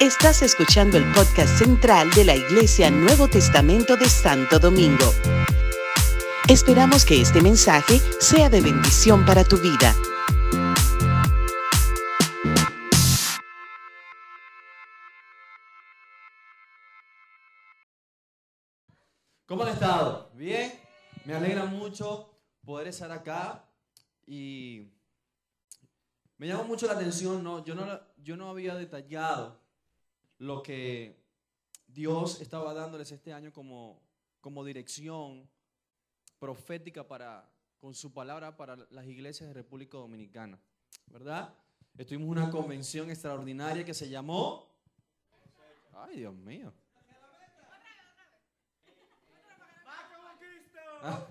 Estás escuchando el podcast central de la Iglesia Nuevo Testamento de Santo Domingo. Esperamos que este mensaje sea de bendición para tu vida. ¿Cómo han estado? ¿Bien? Me alegra mucho poder estar acá y me llama mucho la atención, ¿no? Yo no, yo no había detallado lo que Dios estaba dándoles este año como, como dirección profética para, con su palabra para las iglesias de República Dominicana, ¿verdad? Estuvimos en una convención extraordinaria que se llamó... Ay, Dios mío. Ah.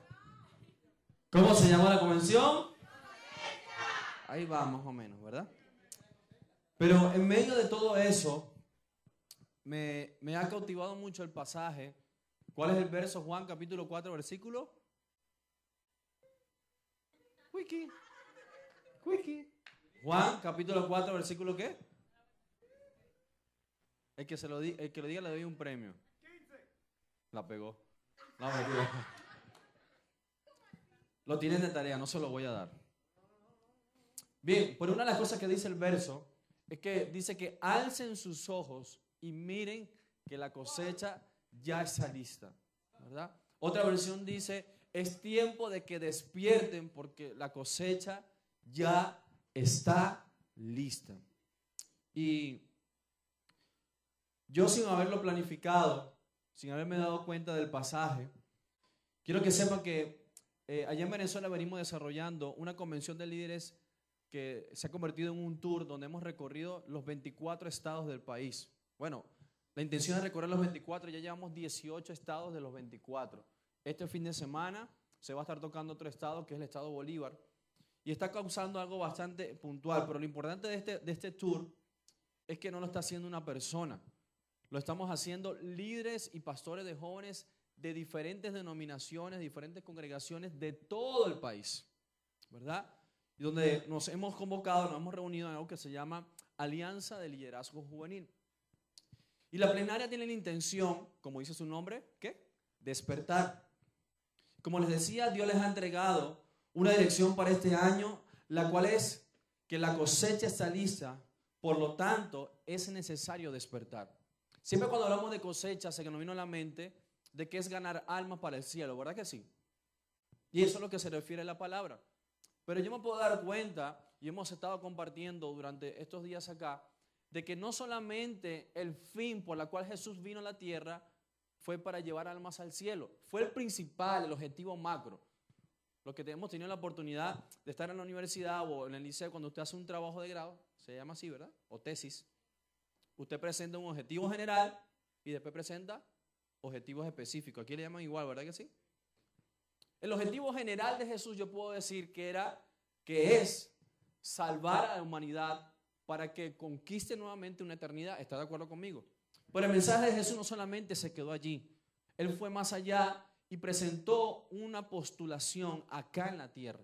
¿Cómo se llamó la convención? Ahí va, más o menos, ¿verdad? Pero en medio de todo eso, me, me, ha cautivado mucho el pasaje. ¿Cuál es el verso, Juan, capítulo 4, versículo? Wiki. Wiki. Juan, capítulo 4, versículo qué? El que, se lo, di, el que lo diga le doy un premio. La pegó. No, lo tienen de tarea, no se lo voy a dar. Bien, pero una de las cosas que dice el verso es que dice que alcen sus ojos y miren que la cosecha ya está lista. ¿verdad? Otra versión dice, es tiempo de que despierten porque la cosecha ya está lista. Y yo sin haberlo planificado, sin haberme dado cuenta del pasaje, quiero que sepan que eh, allá en Venezuela venimos desarrollando una convención de líderes que se ha convertido en un tour donde hemos recorrido los 24 estados del país. Bueno, la intención es recorrer los 24, ya llevamos 18 estados de los 24. Este fin de semana se va a estar tocando otro estado, que es el estado Bolívar, y está causando algo bastante puntual, pero lo importante de este, de este tour es que no lo está haciendo una persona, lo estamos haciendo líderes y pastores de jóvenes de diferentes denominaciones, diferentes congregaciones de todo el país, ¿verdad? Y donde nos hemos convocado, nos hemos reunido en algo que se llama Alianza de Liderazgo Juvenil. Y la plenaria tiene la intención, como dice su nombre, ¿qué? Despertar. Como les decía, Dios les ha entregado una dirección para este año, la cual es que la cosecha está lista, por lo tanto es necesario despertar. Siempre cuando hablamos de cosecha se nos vino a la mente de que es ganar almas para el cielo, ¿verdad que sí? Y eso es lo que se refiere a la palabra. Pero yo me puedo dar cuenta, y hemos estado compartiendo durante estos días acá, de que no solamente el fin por la cual Jesús vino a la tierra fue para llevar almas al cielo, fue el principal, el objetivo macro. Lo que hemos tenido la oportunidad de estar en la universidad o en el liceo cuando usted hace un trabajo de grado, se llama así, ¿verdad? O tesis. Usted presenta un objetivo general y después presenta objetivos específicos. Aquí le llaman igual, ¿verdad que sí? El objetivo general de Jesús yo puedo decir que era, que es salvar a la humanidad para que conquiste nuevamente una eternidad. ¿Está de acuerdo conmigo? Pero el mensaje de Jesús no solamente se quedó allí. Él fue más allá y presentó una postulación acá en la tierra.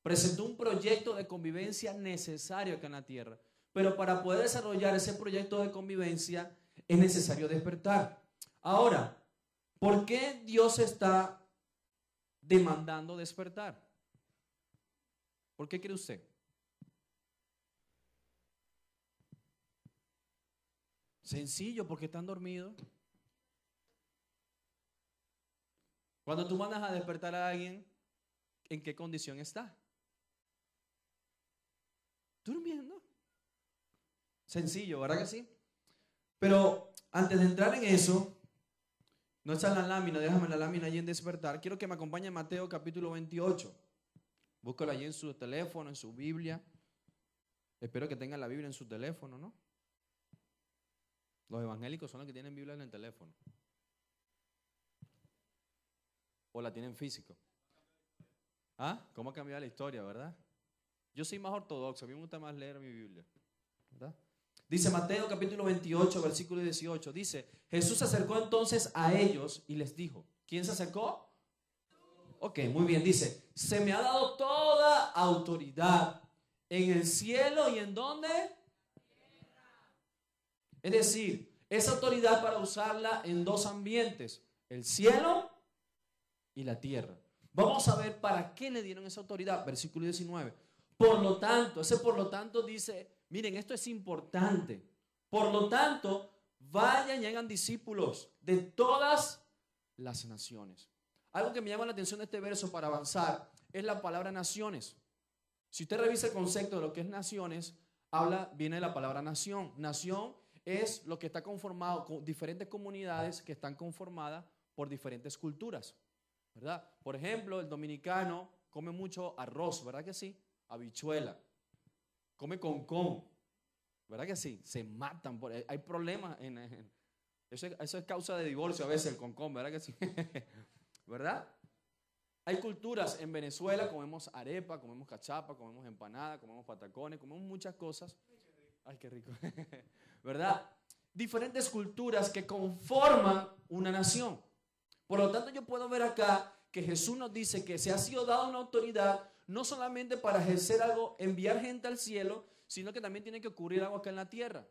Presentó un proyecto de convivencia necesario acá en la tierra. Pero para poder desarrollar ese proyecto de convivencia es necesario despertar. Ahora, ¿Por qué Dios está demandando despertar? ¿Por qué cree usted? Sencillo, porque están dormidos. Cuando tú mandas a despertar a alguien, ¿en qué condición está? Durmiendo. Sencillo, ¿verdad que sí? Pero antes de entrar en eso, no está en la lámina, déjame la lámina allí en despertar. Quiero que me acompañe a Mateo capítulo 28. Búscalo allí en su teléfono, en su Biblia. Espero que tengan la Biblia en su teléfono, ¿no? Los evangélicos son los que tienen Biblia en el teléfono. O la tienen físico. ¿Ah? ¿Cómo ha cambiado la historia, verdad? Yo soy más ortodoxo, a mí me gusta más leer mi Biblia. ¿Verdad? Dice Mateo capítulo 28, versículo 18. Dice, Jesús se acercó entonces a ellos y les dijo, ¿quién se acercó? Ok, muy bien. Dice, se me ha dado toda autoridad en el cielo y en dónde? Es decir, esa autoridad para usarla en dos ambientes, el cielo y la tierra. Vamos a ver para qué le dieron esa autoridad, versículo 19. Por lo tanto, ese por lo tanto dice, miren, esto es importante. Por lo tanto, vayan y hagan discípulos de todas las naciones. Algo que me llama la atención de este verso para avanzar es la palabra naciones. Si usted revisa el concepto de lo que es naciones, habla, viene de la palabra nación. Nación es lo que está conformado con diferentes comunidades que están conformadas por diferentes culturas. ¿Verdad? Por ejemplo, el dominicano come mucho arroz, ¿verdad que sí? Habichuela. Come con con. ¿Verdad que sí? Se matan. Por, hay problemas en, eso, eso, es causa de divorcio a veces el concón, ¿verdad que sí? ¿Verdad? Hay culturas en Venezuela, comemos arepa, comemos cachapa, comemos empanada, comemos patacones, comemos muchas cosas. Ay, qué rico. ¿Verdad? Diferentes culturas que conforman una nación. Por lo tanto, yo puedo ver acá que Jesús nos dice que se ha sido dado una autoridad no solamente para ejercer algo, enviar gente al cielo, sino que también tiene que ocurrir algo acá en la tierra.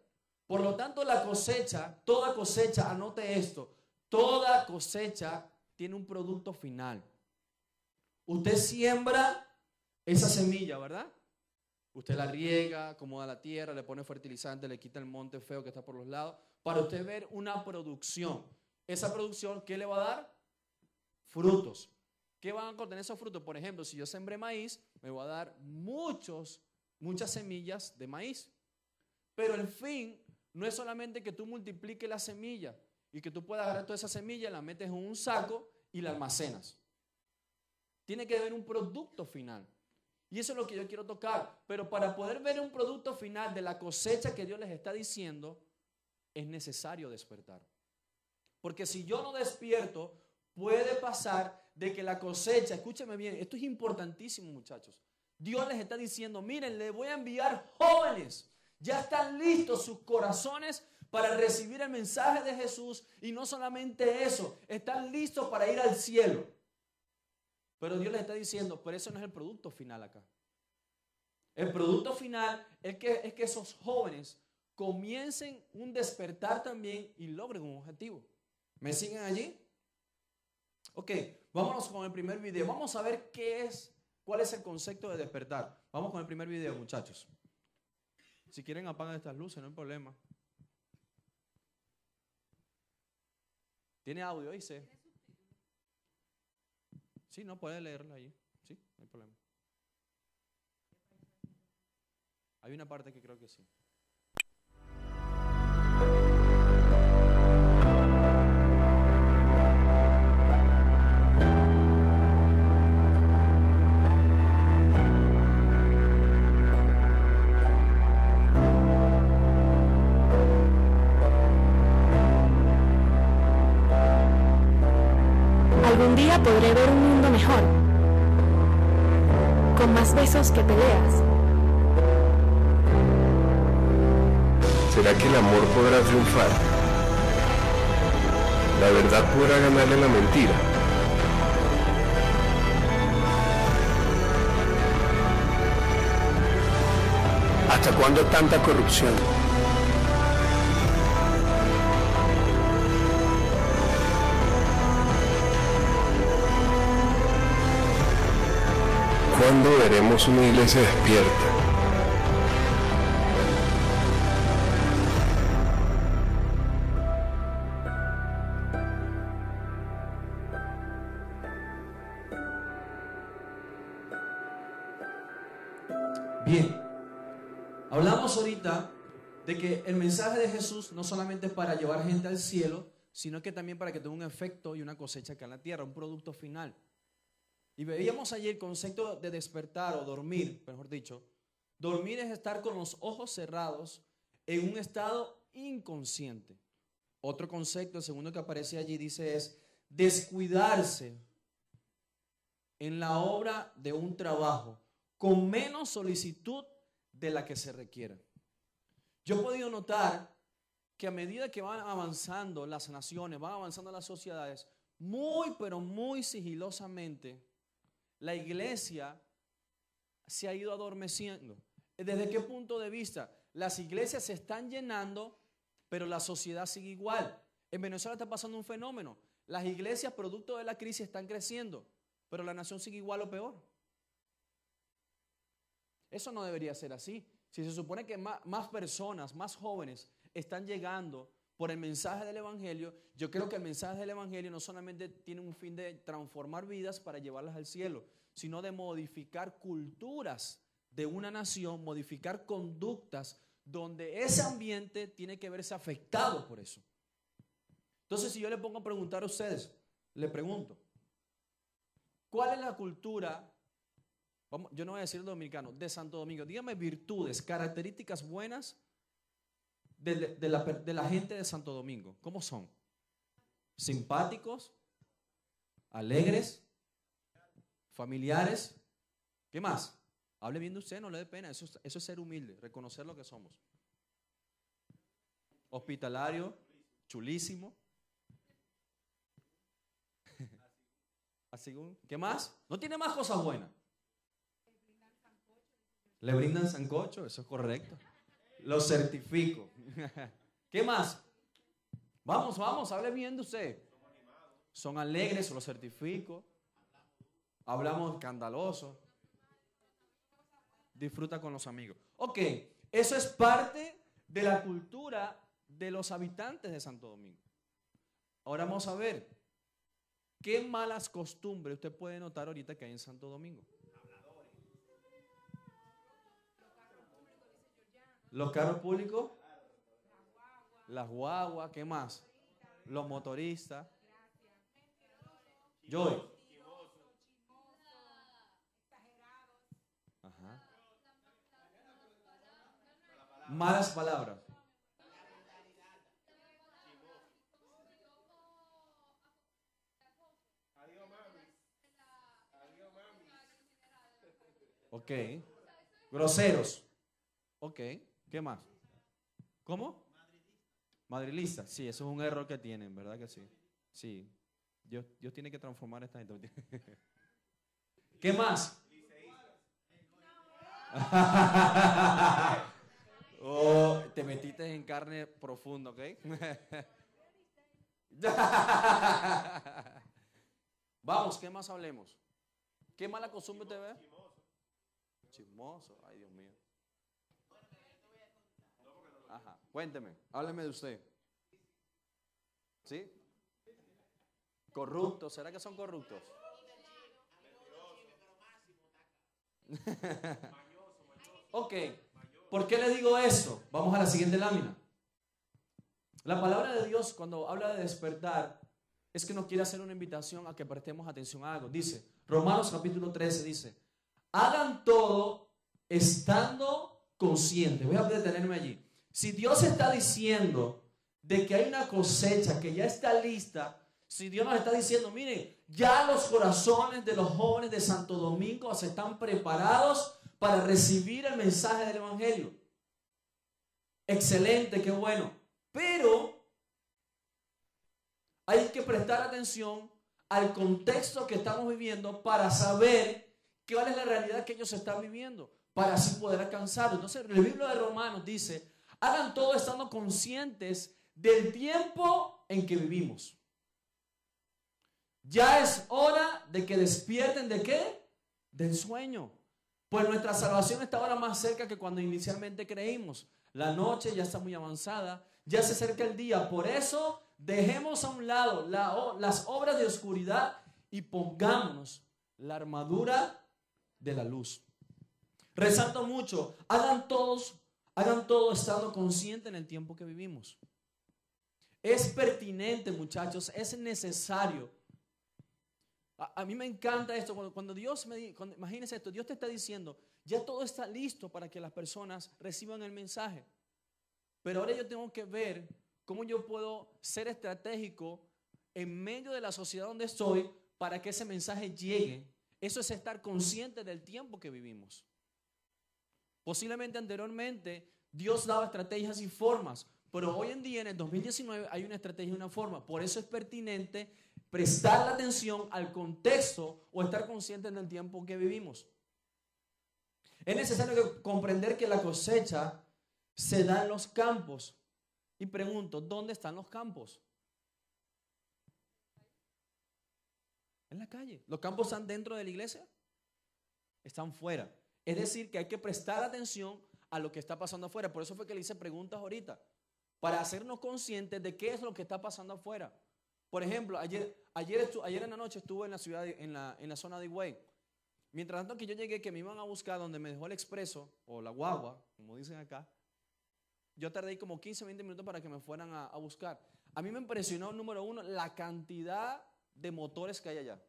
Por lo tanto, la cosecha, toda cosecha, anote esto, toda cosecha tiene un producto final. Usted siembra esa semilla, ¿verdad? Usted la riega, acomoda la tierra, le pone fertilizante, le quita el monte feo que está por los lados, para usted ver una producción. Esa producción, ¿qué le va a dar? Frutos. ¿Qué van a contener esos frutos? Por ejemplo, si yo sembré maíz, me va a dar muchos, muchas semillas de maíz. Pero el fin no es solamente que tú multipliques la semilla y que tú puedas agarrar toda esa semilla, la metes en un saco y la almacenas. Tiene que haber un producto final. Y eso es lo que yo quiero tocar. Pero para poder ver un producto final de la cosecha que Dios les está diciendo, es necesario despertar. Porque si yo no despierto, puede pasar de que la cosecha, escúcheme bien, esto es importantísimo muchachos. Dios les está diciendo, miren, le voy a enviar jóvenes. Ya están listos sus corazones para recibir el mensaje de Jesús. Y no solamente eso, están listos para ir al cielo. Pero Dios les está diciendo, pero eso no es el producto final acá. El producto final es que, es que esos jóvenes comiencen un despertar también y logren un objetivo. ¿Me siguen allí? Ok, vámonos con el primer video. Vamos a ver qué es, cuál es el concepto de despertar. Vamos con el primer video, muchachos. Si quieren apagar estas luces, no hay problema. ¿Tiene audio, dice? Sí, no puede leerla allí. Sí, no hay problema. Hay una parte que creo que sí. Día podré ver un mundo mejor, con más besos que peleas. ¿Será que el amor podrá triunfar? ¿La verdad podrá ganarle la mentira? ¿Hasta cuándo tanta corrupción? ¿Cuándo veremos una iglesia despierta? Bien, hablamos ahorita de que el mensaje de Jesús no solamente es para llevar gente al cielo, sino que también para que tenga un efecto y una cosecha acá en la tierra, un producto final. Y veíamos ayer el concepto de despertar o dormir, mejor dicho. Dormir es estar con los ojos cerrados en un estado inconsciente. Otro concepto, el segundo que aparece allí, dice es descuidarse en la obra de un trabajo con menos solicitud de la que se requiera. Yo he podido notar que a medida que van avanzando las naciones, van avanzando las sociedades, muy pero muy sigilosamente, la iglesia se ha ido adormeciendo. ¿Desde qué punto de vista? Las iglesias se están llenando, pero la sociedad sigue igual. En Venezuela está pasando un fenómeno. Las iglesias, producto de la crisis, están creciendo, pero la nación sigue igual o peor. Eso no debería ser así. Si se supone que más, más personas, más jóvenes, están llegando por el mensaje del Evangelio, yo creo que el mensaje del Evangelio no solamente tiene un fin de transformar vidas para llevarlas al cielo, sino de modificar culturas de una nación, modificar conductas donde ese ambiente tiene que verse afectado por eso. Entonces, si yo le pongo a preguntar a ustedes, le pregunto, ¿cuál es la cultura, vamos, yo no voy a decir dominicano, de Santo Domingo? Dígame virtudes, características buenas de, de la, de la gente de Santo Domingo. ¿Cómo son? Simpáticos, alegres, familiares. ¿Qué más? Hable bien de usted, no le dé pena. Eso, es- eso es ser humilde, reconocer lo que somos. Hospitalario, chulísimo. Así, ¿qué más? No tiene más cosas buenas. Le brindan sancocho, eso es correcto. Lo certifico. ¿Qué más? Vamos, vamos, hable bien de usted. Son alegres, lo certifico. Hablamos escandaloso. Disfruta con los amigos. Ok, eso es parte de la cultura de los habitantes de Santo Domingo. Ahora vamos a ver qué malas costumbres usted puede notar ahorita que hay en Santo Domingo. Los carros públicos, las guaguas, ¿qué más? Los motoristas. Joy. Ajá. Malas palabras. Ok. Groseros. Ok. ¿Qué más? ¿Cómo? Madrilista. Sí, eso es un error que tienen, ¿verdad que sí? Sí. Dios, Dios tiene que transformar a esta gente. ¿Qué más? Oh, te metiste en carne profunda, ¿ok? Vamos, ¿qué más hablemos? ¿Qué mala costumbre te ve? Chismoso. Ay, Dios mío. Ajá, cuénteme, hábleme de usted. ¿Sí? Corruptos, ¿será que son corruptos? ok, ¿por qué le digo esto? Vamos a la siguiente lámina. La palabra de Dios cuando habla de despertar es que nos quiere hacer una invitación a que prestemos atención a algo. Dice, Romanos capítulo 13 dice, hagan todo estando conscientes. Voy a detenerme allí. Si Dios está diciendo de que hay una cosecha que ya está lista, si Dios nos está diciendo, miren, ya los corazones de los jóvenes de Santo Domingo se están preparados para recibir el mensaje del Evangelio. Excelente, qué bueno. Pero hay que prestar atención al contexto que estamos viviendo para saber cuál es la realidad que ellos están viviendo, para así poder alcanzarlo. Entonces, el libro de Romanos dice, hagan todo estando conscientes del tiempo en que vivimos. Ya es hora de que despierten de qué? Del sueño. Pues nuestra salvación está ahora más cerca que cuando inicialmente creímos. La noche ya está muy avanzada, ya se acerca el día. Por eso dejemos a un lado las obras de oscuridad y pongámonos la armadura de la luz. Resalto mucho, hagan todos, hagan todo estando conscientes en el tiempo que vivimos. Es pertinente, muchachos, es necesario. A, mí me encanta esto, cuando, cuando Dios me imagínense esto, Dios te está diciendo, ya todo está listo para que las personas reciban el mensaje. Pero ahora yo tengo que ver cómo yo puedo ser estratégico en medio de la sociedad donde estoy para que ese mensaje llegue. Eso es estar consciente del tiempo que vivimos. Posiblemente anteriormente Dios daba estrategias y formas, pero hoy en día en el 2019 hay una estrategia y una forma. Por eso es pertinente prestar la atención al contexto o estar consciente en el tiempo que vivimos. Es necesario comprender que la cosecha se da en los campos, Y pregunto, ¿dónde están los campos? En la calle. ¿Los campos están dentro de la iglesia? Están fuera. Es decir, que hay que prestar atención a lo que está pasando afuera. Por eso fue que le hice preguntas ahorita. Para hacernos conscientes de qué es lo que está pasando afuera. Por ejemplo, ayer, ayer, ayer en la noche estuve en la ciudad, en, la, en la zona de Higüey. Mientras tanto que yo llegué, que me iban a buscar donde me dejó el expreso, o la guagua, como dicen acá, yo tardé como 15, 20 minutos para que me fueran a, a buscar. A mí me impresionó, número uno, la cantidad de motores que hay allá.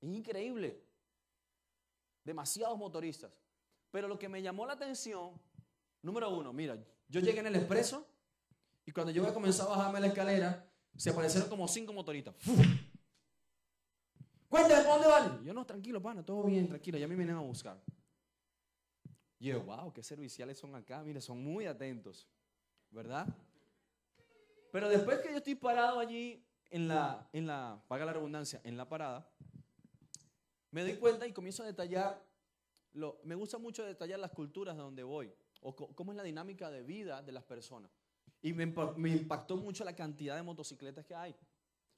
Es increíble. Demasiados motoristas. Pero lo que me llamó la atención, número uno, mira, yo llegué en el expreso y cuando yo voy a bajarme la escalera, se aparecieron como cinco motoristas. Cuéntame, ¿para dónde van? Yo no, tranquilo, pana, todo bien, tranquilo, ya me vienen a buscar. Y yo, wow, qué serviciales son acá, mire, son muy atentos, ¿verdad? Pero después que yo estoy parado allí en la, en la, paga la redundancia, en la parada, me doy cuenta y comienzo a detallar, lo, me gusta mucho detallar las culturas de donde voy, o cómo es la dinámica de vida de las personas. Y me, me impactó mucho la cantidad de motocicletas que hay.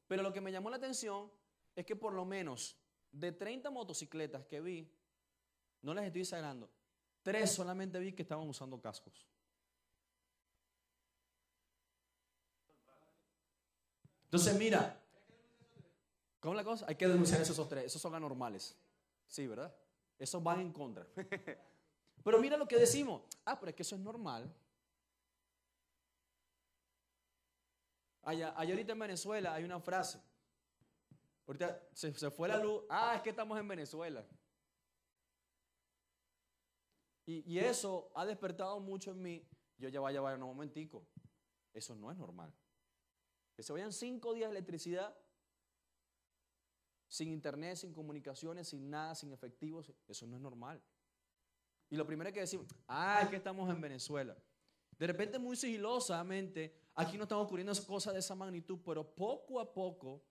Pero lo que me llamó la atención es que por lo menos de 30 motocicletas que vi, no les estoy exagerando, tres solamente vi que estaban usando cascos. Entonces, mira, ¿cómo es la cosa? Hay que denunciar esos tres, esos son anormales. Sí, ¿verdad? Esos van en contra. Pero mira lo que decimos. Ah, pero es que eso es normal. Allá, ahorita en Venezuela hay una frase. Ahorita se, se, fue la luz. Ah, es que estamos en Venezuela. Y, y, eso ha despertado mucho en mí. Yo ya vaya, vaya un momentico. Eso no es normal. Que se vayan cinco días de electricidad, sin internet, sin comunicaciones, sin nada, sin efectivos. Eso no es normal. Y lo primero que decimos, ah, es que estamos en Venezuela. De repente, muy sigilosamente, aquí no están ocurriendo cosas de esa magnitud, pero poco a poco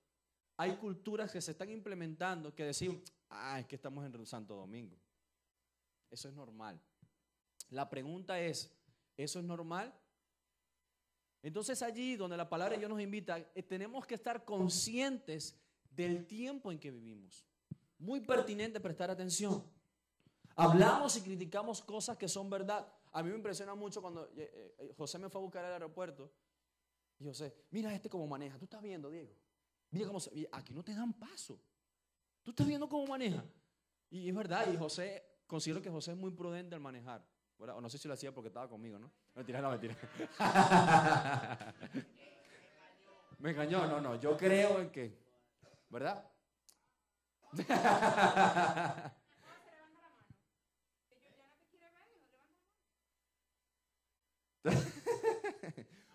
hay culturas que se están implementando que decimos, ah, es que estamos en Santo Domingo. Eso es normal. La pregunta es, ¿eso es normal? Entonces allí donde la palabra de Dios nos invita, eh, tenemos que estar conscientes del tiempo en que vivimos. Muy pertinente prestar atención. Hablamos y criticamos cosas que son verdad. A mí me impresiona mucho cuando eh, eh, José me fue a buscar al aeropuerto. Y José, mira este cómo maneja. Tú estás viendo, Diego. Mira cómo se, aquí no te dan paso. Tú estás viendo cómo maneja. Y es verdad, y José, considero que José es muy prudente al manejar. O no sé si lo hacía porque estaba conmigo, ¿no? Mentira, no, mentira. Me engañó, no, no. Yo creo en que, ¿verdad?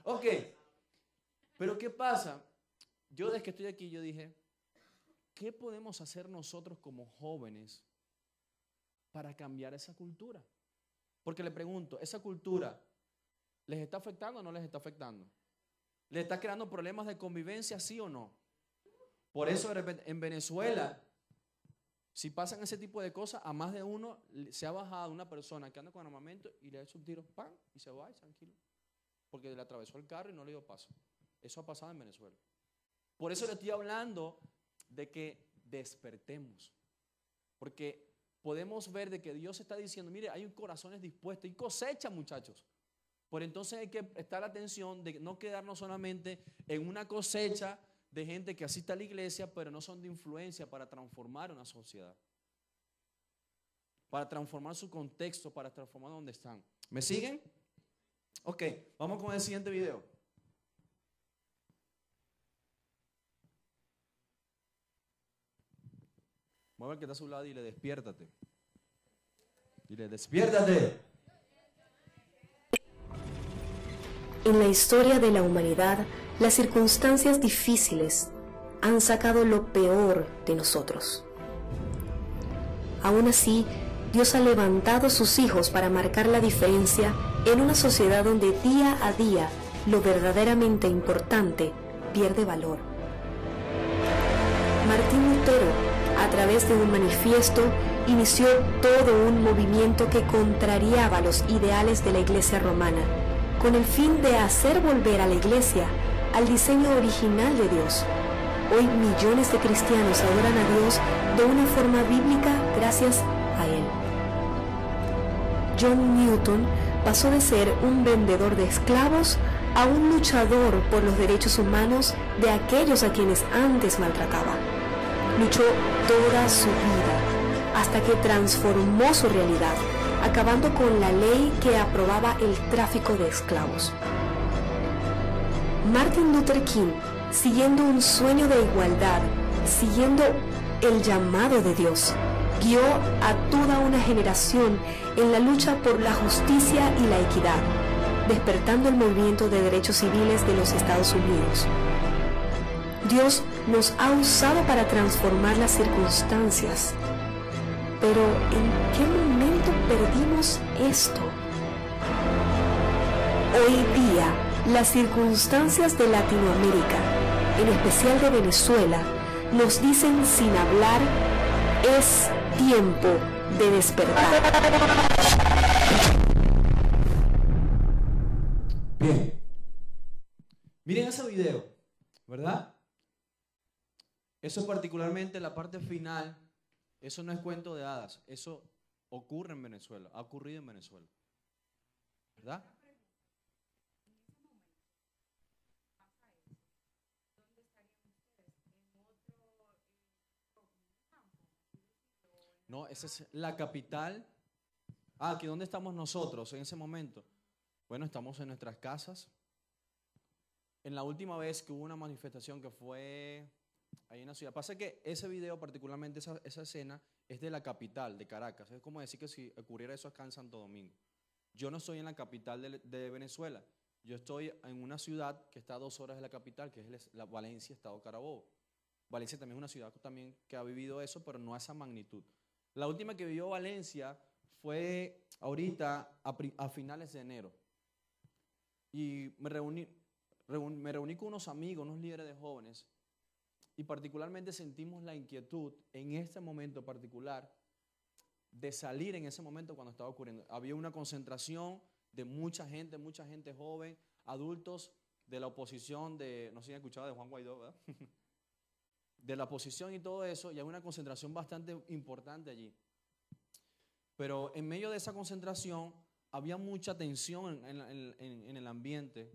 ok, pero ¿qué pasa? Yo desde que estoy aquí, yo dije, ¿qué podemos hacer nosotros como jóvenes para cambiar esa cultura? Porque le pregunto, ¿esa cultura les está afectando o no les está afectando? ¿Les está creando problemas de convivencia, sí o no? Por eso de repente, en Venezuela, si pasan ese tipo de cosas, a más de uno se ha bajado una persona que anda con armamento y le ha hecho un tiro, ¡pam! y se va y tranquilo. Porque le atravesó el carro y no le dio paso. Eso ha pasado en Venezuela. Por eso le estoy hablando de que despertemos. Porque podemos ver de que Dios está diciendo, mire, hay corazones dispuestos y cosecha, muchachos. Por entonces hay que estar atención de no quedarnos solamente en una cosecha de gente que asiste a la iglesia, pero no son de influencia para transformar una sociedad. Para transformar su contexto, para transformar donde están. ¿Me siguen? Ok, vamos con el siguiente video. Mueve que está a su lado y le despiértate. Dile, despiértate. En la historia de la humanidad, las circunstancias difíciles han sacado lo peor de nosotros. Aún así, Dios ha levantado sus hijos para marcar la diferencia en una sociedad donde día a día lo verdaderamente importante pierde valor. Martín Lutero a través de un manifiesto, inició todo un movimiento que contrariaba los ideales de la Iglesia romana, con el fin de hacer volver a la iglesia al diseño original de Dios. Hoy millones de cristianos adoran a Dios de una forma bíblica gracias a Él. John Newton pasó de ser un vendedor de esclavos a un luchador por los derechos humanos de aquellos a quienes antes maltrataba. Luchó toda su vida hasta que transformó su realidad, acabando con la ley que aprobaba el tráfico de esclavos. Martin Luther King, siguiendo un sueño de igualdad, siguiendo el llamado de Dios, guió a toda una generación en la lucha por la justicia y la equidad, despertando el movimiento de derechos civiles de los Estados Unidos. Dios nos ha usado para transformar las circunstancias, pero ¿en qué momento perdimos esto? Hoy día, las circunstancias de Latinoamérica, en especial de Venezuela, nos dicen sin hablar, es tiempo de despertar. Bien. Miren ese video, ¿verdad? Eso es particularmente la parte final. Eso no es cuento de hadas. Eso ocurre en Venezuela. Ha ocurrido en Venezuela. ¿Verdad? No, esa es la capital. Ah, ¿que dónde estamos nosotros en ese momento? Bueno, estamos en nuestras casas. En la última vez que hubo una manifestación que fue ahí en la ciudad, pasa que ese video, particularmente esa, esa escena, es de la capital, de Caracas. Es como decir que si ocurriera eso acá en Santo Domingo. Yo no estoy en la capital de, de Venezuela. Yo estoy en una ciudad que está a dos horas de la capital, que es la Valencia, Estado Carabobo. Valencia también es una ciudad también que ha vivido eso, pero no a esa magnitud. La última que vivió Valencia fue ahorita a, a finales de enero. Y me reuní, reun, me reuní con unos amigos, unos líderes de jóvenes, y particularmente sentimos la inquietud en este momento particular de salir en ese momento cuando estaba ocurriendo. Había una concentración de mucha gente, mucha gente joven, adultos de la oposición, de, no sé si han escuchado de Juan Guaidó, ¿verdad? de la oposición y todo eso, y hay una concentración bastante importante allí. Pero en medio de esa concentración había mucha tensión en, en, en, en el ambiente.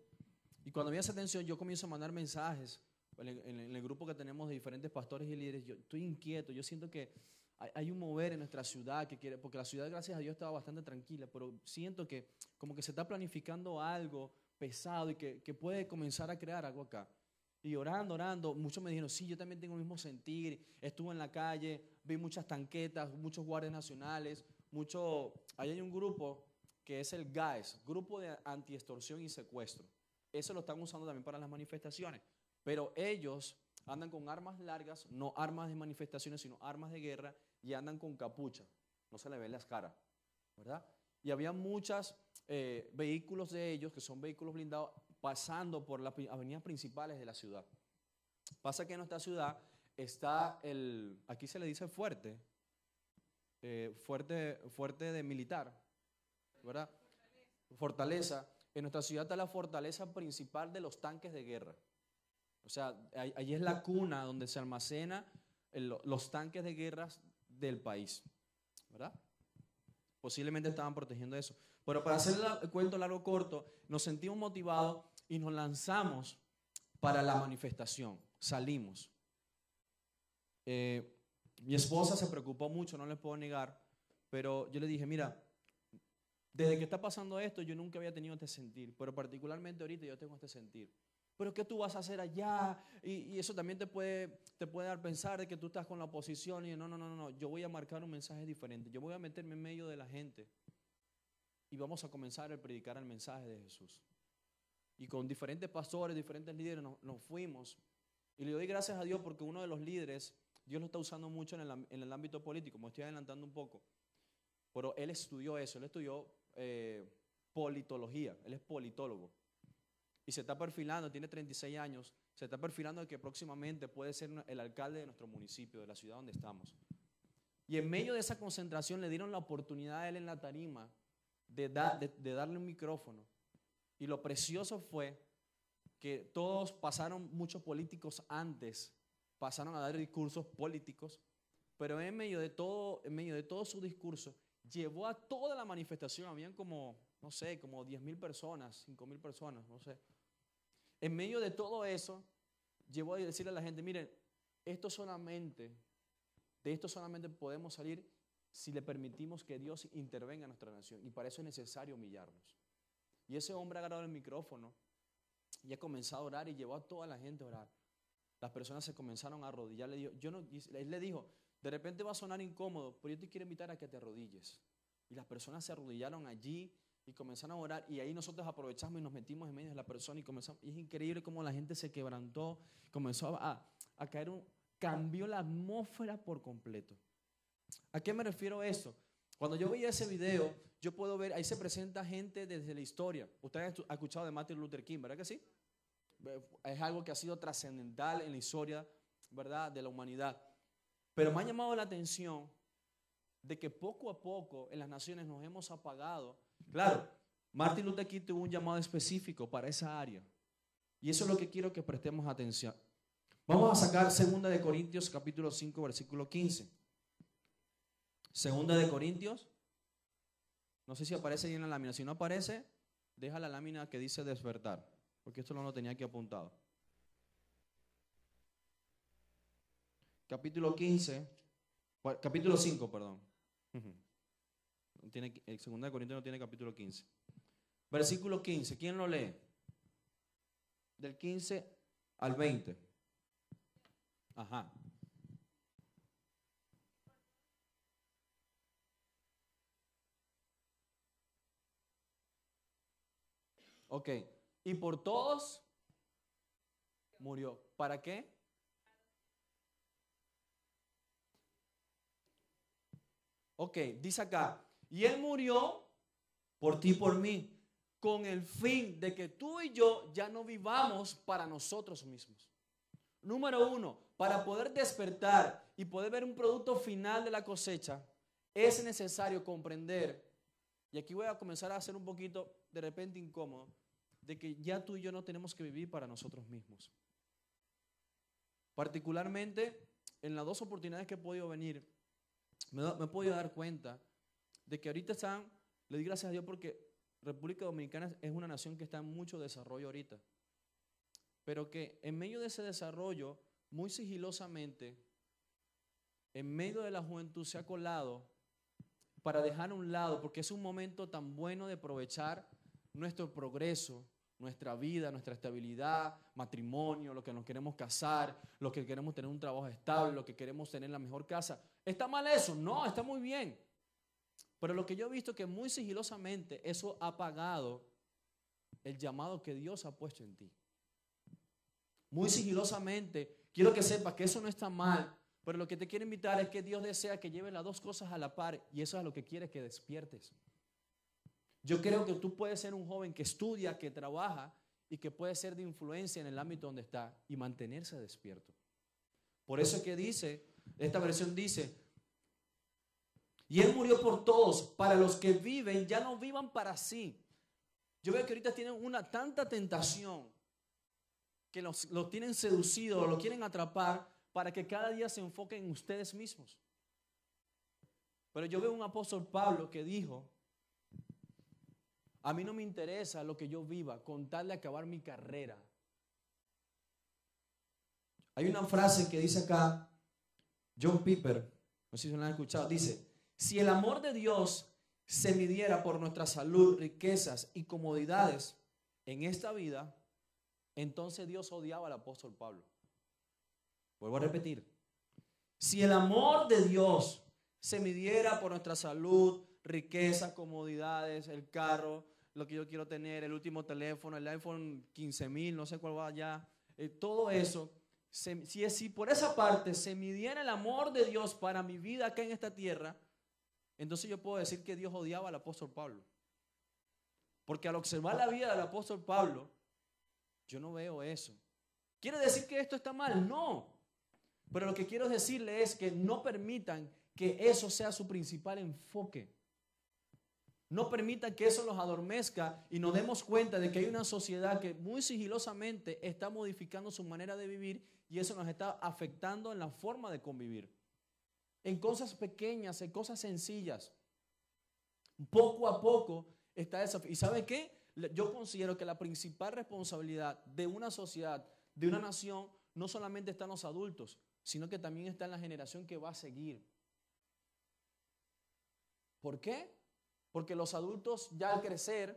Y cuando había esa tensión, yo comienzo a mandar mensajes en el, grupo que tenemos de diferentes pastores y líderes. Yo estoy inquieto, yo siento que hay, hay, un mover en nuestra ciudad que quiere, porque la ciudad, gracias a Dios, estaba bastante tranquila, pero siento que como que se está planificando algo pesado y que, que puede comenzar a crear algo acá. Y orando, orando, muchos me dijeron, sí, yo también tengo el mismo sentir. Estuve en la calle, vi muchas tanquetas, muchos guardias nacionales, mucho... Ahí hay un grupo que es el GAES, Grupo de Antiextorsión y Secuestro. Eso lo están usando también para las manifestaciones. Pero ellos andan con armas largas, no armas de manifestaciones, sino armas de guerra, y andan con capucha. No se le ven las caras, ¿verdad? Y había muchos eh, vehículos de ellos, que son vehículos blindados, pasando por las avenidas principales de la ciudad. Pasa que en nuestra ciudad está el, aquí se le dice fuerte, eh, fuerte, fuerte de militar, ¿verdad? Fortaleza. En nuestra ciudad está la fortaleza principal de los tanques de guerra. O sea, allí es la cuna donde se almacena los tanques de guerras del país, ¿verdad? Posiblemente estaban protegiendo eso. Pero para hacer el cuento largo corto, nos sentimos motivados y nos lanzamos para la manifestación. Salimos. Eh, mi esposa se preocupó mucho, no les puedo negar, pero yo le dije, mira, desde que está pasando esto, yo nunca había tenido este sentir, pero particularmente ahorita yo tengo este sentir. Pero ¿qué tú vas a hacer allá? Y, y, eso también te puede, te puede dar pensar de que tú estás con la oposición y no, no, no, no, yo voy a marcar un mensaje diferente. Yo voy a meterme en medio de la gente y vamos a comenzar a predicar el mensaje de Jesús. Y con diferentes pastores, diferentes líderes nos, nos fuimos. Y le doy gracias a Dios porque uno de los líderes, Dios lo está usando mucho en el, en el ámbito político, me estoy adelantando un poco. Pero él estudió eso, él estudió eh, politología, él es politólogo. Y se está perfilando, tiene 36 años, se está perfilando de que próximamente puede ser el alcalde de nuestro municipio, de la ciudad donde estamos. Y en medio de esa concentración le dieron la oportunidad a él en la tarima de, da, de, de darle un micrófono Y lo precioso fue que todos pasaron, muchos políticos antes, pasaron a dar discursos políticos, pero en medio de todo, en medio de su discurso, llevó a toda la manifestación, habían como, no sé, como 10 mil personas, 5 mil personas, no sé. En medio de todo eso, llevó a decirle a la gente, miren, esto solamente, de esto solamente podemos salir si le permitimos que Dios intervenga en nuestra nación. Y para eso es necesario humillarnos. Y ese hombre ha agarrado el micrófono y ha comenzado a orar y llevó a toda la gente a orar. Las personas se comenzaron a arrodillar. Le dijo, yo no, él le dijo, de repente va a sonar incómodo, pero yo te quiero invitar a que te arrodilles. Y las personas se arrodillaron allí y comenzaron a orar. Y ahí nosotros aprovechamos y nos metimos en medio de la persona y comenzamos. Y es increíble cómo la gente se quebrantó, comenzó a, a caer, un, cambió la atmósfera por completo. ¿A qué me refiero eso? Cuando yo veía ese video, yo puedo ver, ahí se presenta gente desde la historia. Usted ha escuchado de Martin Luther King, ¿verdad que sí? Es algo que ha sido trascendental en la historia, ¿verdad?, de la humanidad. Pero me ha llamado la atención de que poco a poco en las naciones nos hemos apagado. Claro, Martin Luther King tuvo un llamado específico para esa área. Y eso es lo que quiero que prestemos atención. Vamos a sacar 2 de Corintios capítulo 5 versículo 15. Segunda de Corintios. No sé si aparece ahí en la lámina. Si no aparece, deja la lámina que dice despertar. Porque esto no lo tenía aquí apuntado. Capítulo 15. Capítulo 5, perdón. Tiene, el segunda de Corintios no tiene capítulo 15. Versículo 15. ¿Quién lo lee? Del 15 al 20. Ajá. Ok. Y por todos murió. ¿Para qué? Ok, dice acá. Y él murió por ti y por mí, con el fin de que tú y yo ya no vivamos para nosotros mismos. Número uno, para poder despertar y poder ver un producto final de la cosecha, es necesario comprender, y aquí voy a comenzar a hacer un poquito de repente incómodo, de que ya tú y yo no tenemos que vivir para nosotros mismos. Particularmente en las dos oportunidades que he podido venir, me, he podido dar cuenta de que ahorita están, le doy gracias a Dios porque República Dominicana es una nación que está en mucho desarrollo ahorita, pero que en medio de ese desarrollo, muy sigilosamente, en medio de la juventud se ha colado para dejar a un lado, porque es un momento tan bueno de aprovechar nuestro progreso, nuestra vida, nuestra estabilidad, matrimonio, lo que nos queremos casar, lo que queremos tener un trabajo estable, lo que queremos tener la mejor casa. ¿Está mal eso? No, está muy bien. Pero lo que yo he visto que muy sigilosamente eso ha apagado el llamado que Dios ha puesto en ti. Muy sigilosamente, quiero que sepas que eso no está mal, pero lo que te quiero invitar es que Dios desea que lleves las dos cosas a la par y eso es lo que quiere que despiertes. Yo creo que tú puedes ser un joven que estudia, que trabaja y que puede ser de influencia en el ámbito donde está y mantenerse despierto. Por eso es que dice, esta versión dice, y Él murió por todos, para los que viven, ya no vivan para sí. Yo veo que ahorita tienen una tanta tentación que los, los tienen seducidos, lo quieren atrapar para que cada día se enfoquen en ustedes mismos. Pero yo veo un apóstol Pablo que dijo, a mí no me interesa lo que yo viva con tal de acabar mi carrera. Hay una frase que dice acá, John Piper, no sé si lo han escuchado, dice, si el amor de Dios se midiera por nuestra salud, riquezas y comodidades en esta vida, entonces Dios odiaba al apóstol Pablo. Vuelvo a repetir, si el amor de Dios se midiera por nuestra salud, riquezas, comodidades, el carro, lo que yo quiero tener, el último teléfono, el iPhone 15.000, no sé cuál va allá, eh, todo eso, si, si por esa parte se midiera el amor de Dios para mi vida acá en esta tierra, entonces yo puedo decir que Dios odiaba al apóstol Pablo. Porque al observar la vida del apóstol Pablo, yo no veo eso. ¿Quiere decir que esto está mal? No. Pero lo que quiero decirle es que no permitan que eso sea su principal enfoque. No permita que eso los adormezca y nos demos cuenta de que hay una sociedad que muy sigilosamente está modificando su manera de vivir y eso nos está afectando en la forma de convivir. En cosas pequeñas, en cosas sencillas. Poco a poco está eso. ¿Y sabe qué? Yo considero que la principal responsabilidad de una sociedad, de una nación, no solamente está en los adultos, sino que también está en la generación que va a seguir. ¿Por qué? Porque los adultos ya al crecer,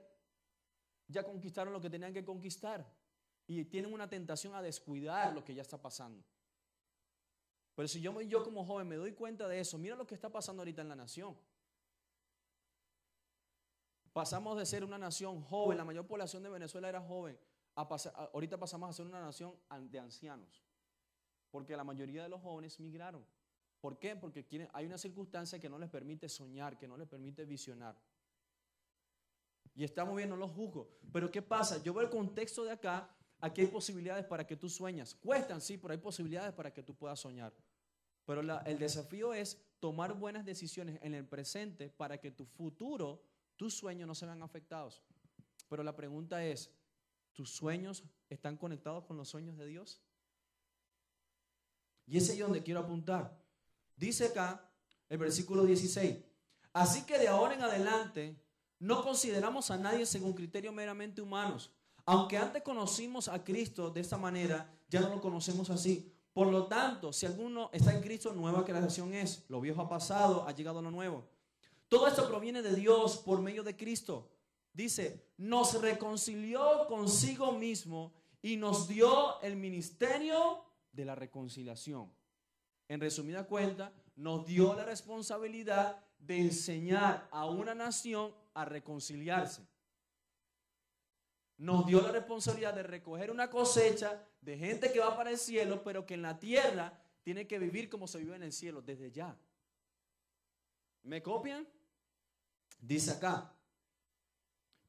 ya conquistaron lo que tenían que conquistar y tienen una tentación a descuidar lo que ya está pasando. Pero si yo, yo como joven me doy cuenta de eso, mira lo que está pasando ahorita en la nación. Pasamos de ser una nación joven, la mayor población de Venezuela era joven, a pasar, ahorita pasamos a ser una nación de ancianos. Porque la mayoría de los jóvenes migraron. ¿Por qué? Porque hay una circunstancia que no les permite soñar, que no les permite visionar. Y está muy bien, no lo juzgo. Pero ¿qué pasa? Yo veo el contexto de acá. Aquí hay posibilidades para que tú sueñas. Cuestan, sí, pero hay posibilidades para que tú puedas soñar. Pero el desafío es tomar buenas decisiones en el presente para que tu futuro, tus sueños no se vean afectados. Pero la pregunta es, ¿tus sueños están conectados con los sueños de Dios? Y ese es donde quiero apuntar. Dice acá el versículo 16, así que de ahora en adelante no consideramos a nadie según criterios meramente humanos. Aunque antes conocimos a Cristo de esta manera, ya no lo conocemos así. Por lo tanto, si alguno está en Cristo, nueva creación es. Lo viejo ha pasado, ha llegado lo nuevo. Todo esto proviene de Dios por medio de Cristo. Dice, nos reconcilió consigo mismo y nos dio el ministerio de la reconciliación en resumida cuenta, nos dio la responsabilidad de enseñar a una nación a reconciliarse. Nos dio la responsabilidad de recoger una cosecha de gente que va para el cielo, pero que en la tierra tiene que vivir como se vive en el cielo, desde ya. ¿Me copian? Dice acá,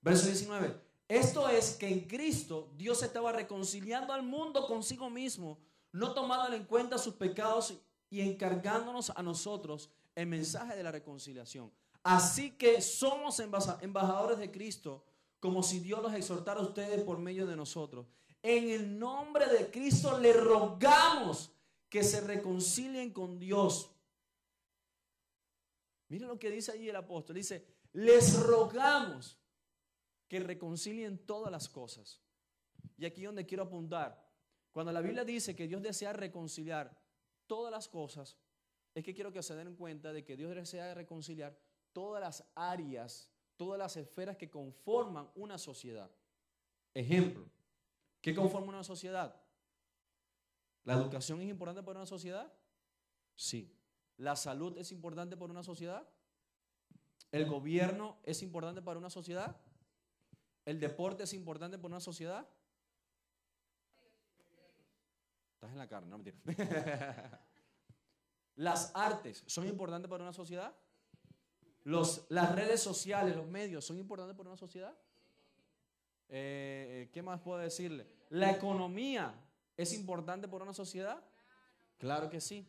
verso 19. Esto es que en Cristo Dios estaba reconciliando al mundo consigo mismo, no tomando en cuenta sus pecados y encargándonos a nosotros el mensaje de la reconciliación. Así que somos embajadores de Cristo, como si Dios los exhortara a ustedes por medio de nosotros. En el nombre de Cristo le rogamos que se reconcilien con Dios. Miren lo que dice allí el apóstol. Dice, les rogamos que reconcilien todas las cosas. Y aquí donde quiero apuntar. Cuando la Biblia dice que Dios desea reconciliar, todas las cosas, es que quiero que se den cuenta de que Dios desea reconciliar todas las áreas, todas las esferas que conforman una sociedad. Ejemplo, ¿qué conforma una sociedad? ¿La educación es importante para una sociedad? Sí. ¿La salud es importante para una sociedad? ¿El gobierno es importante para una sociedad? ¿El deporte es importante para una sociedad? Estás en la carne, no mentira. Las artes son importantes para una sociedad. Los, las redes sociales, los medios, son importantes para una sociedad. Eh, ¿Qué más puedo decirle? La economía es importante para una sociedad. Claro que sí.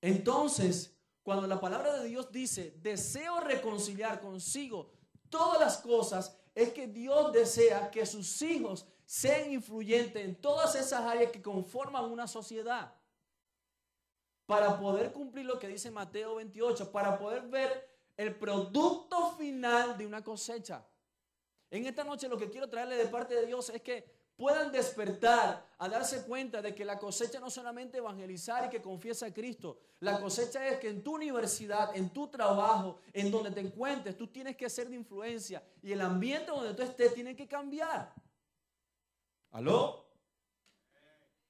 Entonces, cuando la palabra de Dios dice, deseo reconciliar consigo todas las cosas, es que Dios desea que sus hijos sean influyentes en todas esas áreas que conforman una sociedad. Para poder cumplir lo que dice Mateo 28, para poder ver el producto final de una cosecha. En esta noche lo que quiero traerle de parte de Dios es que puedan despertar a darse cuenta de que la cosecha no solamente evangelizar y que confiesa a Cristo. La cosecha es que en tu universidad, en tu trabajo, en donde te encuentres, tú tienes que ser de influencia y el ambiente donde tú estés tiene que cambiar. ¿Aló?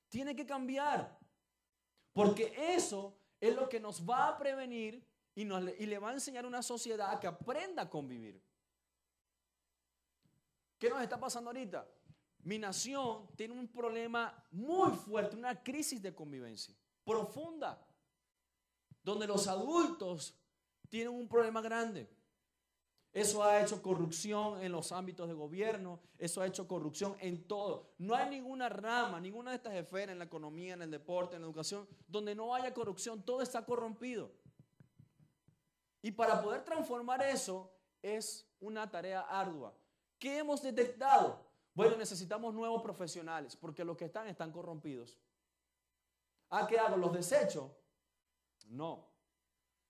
Tiene que cambiar. Porque eso es lo que nos va a prevenir y, y le va a enseñar a una sociedad a que aprenda a convivir. ¿Qué nos está pasando ahorita? Mi nación tiene un problema muy fuerte, una crisis de convivencia profunda, donde los adultos tienen un problema grande. Eso ha hecho corrupción en los ámbitos de gobierno, eso ha hecho corrupción en todo. No hay ninguna rama, ninguna de estas esferas, en la economía, en el deporte, en la educación, donde no haya corrupción, todo está corrompido. Y para poder transformar eso es una tarea ardua. ¿Qué hemos detectado? Bueno, necesitamos nuevos profesionales porque los que están están corrompidos. ¿Ah, qué hago? ¿Los desecho? No.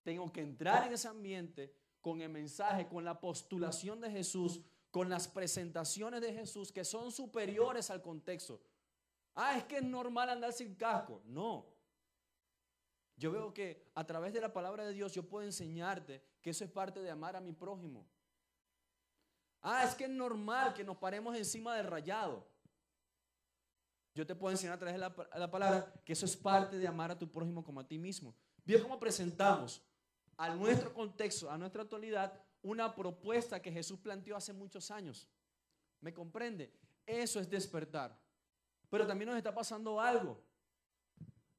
Tengo que entrar en ese ambiente con el mensaje, con la postulación de Jesús, con las presentaciones de Jesús que son superiores al contexto. Ah, es que es normal andar sin casco. No. Yo veo que a través de la palabra de Dios yo puedo enseñarte que eso es parte de amar a mi prójimo. Ah, es que es normal que nos paremos encima del rayado. Yo te puedo enseñar a través de la, palabra que eso es parte de amar a tu prójimo como a ti mismo. Bien cómo presentamos a nuestro contexto, a nuestra actualidad, una propuesta que Jesús planteó hace muchos años. ¿Me comprende? Eso es despertar. Pero también nos está pasando algo.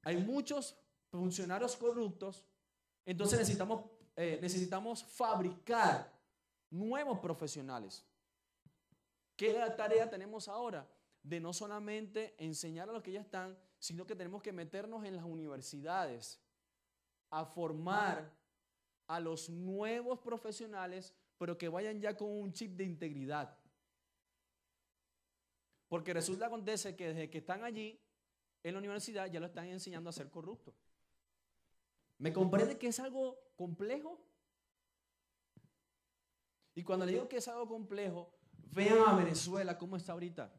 Hay muchos funcionarios corruptos, entonces necesitamos, eh, necesitamos fabricar nuevos profesionales. ¿Qué tarea tenemos ahora? De no solamente enseñar a los que ya están, sino que tenemos que meternos en las universidades a formar a los nuevos profesionales, pero que vayan ya con un chip de integridad. Porque resulta acontece que desde que están allí en la universidad ya lo están enseñando a ser corruptos. ¿Me comprende que es algo complejo? Y cuando le digo que es algo complejo, vean a Venezuela cómo está ahorita.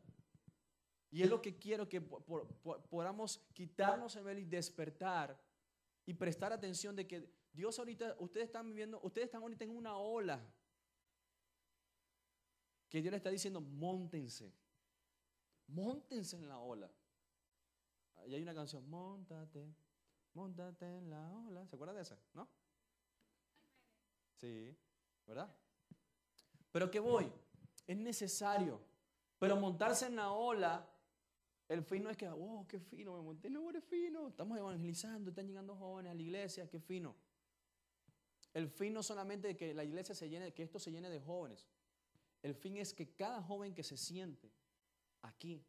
Y es lo que quiero que podamos quitarnos el velo y despertar y prestar atención de que Dios ahorita, ustedes están viviendo, ustedes están ahorita en una ola que Dios le está diciendo, montense, montense en la ola. Y hay una canción, montate, montate en la ola. ¿Se acuerdan de esa? ¿No? Sí, ¿verdad? Pero ¿qué voy? Es necesario. Pero montarse en la ola, el fin no es que, oh, qué fino, me monté en ola, fino. Estamos evangelizando, están llegando jóvenes a la iglesia, qué fino. El fin no solamente de que la iglesia se llene, que esto se llene de jóvenes. El fin es que cada joven que se siente aquí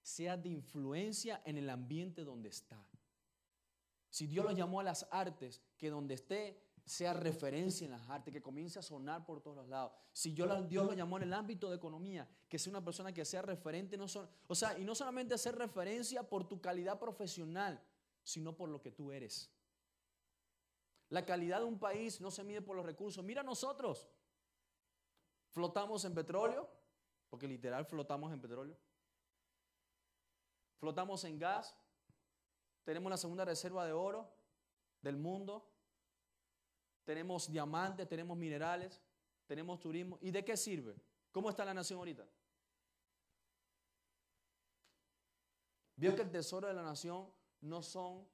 sea de influencia en el ambiente donde está. Si Dios lo llamó a las artes, que donde esté sea referencia en las artes, que comience a sonar por todos los lados. Si yo, Dios lo llamó en el ámbito de economía, que sea una persona que sea referente, no o sea, y no solamente hacer referencia por tu calidad profesional, sino por lo que tú eres. La calidad de un país no se mide por los recursos. Mira nosotros, flotamos en petróleo, porque literal flotamos en petróleo. Flotamos en gas, tenemos la segunda reserva de oro del mundo, tenemos diamantes, tenemos minerales, tenemos turismo. ¿Y de qué sirve? ¿Cómo está la nación ahorita? Vio que el tesoro de la nación no son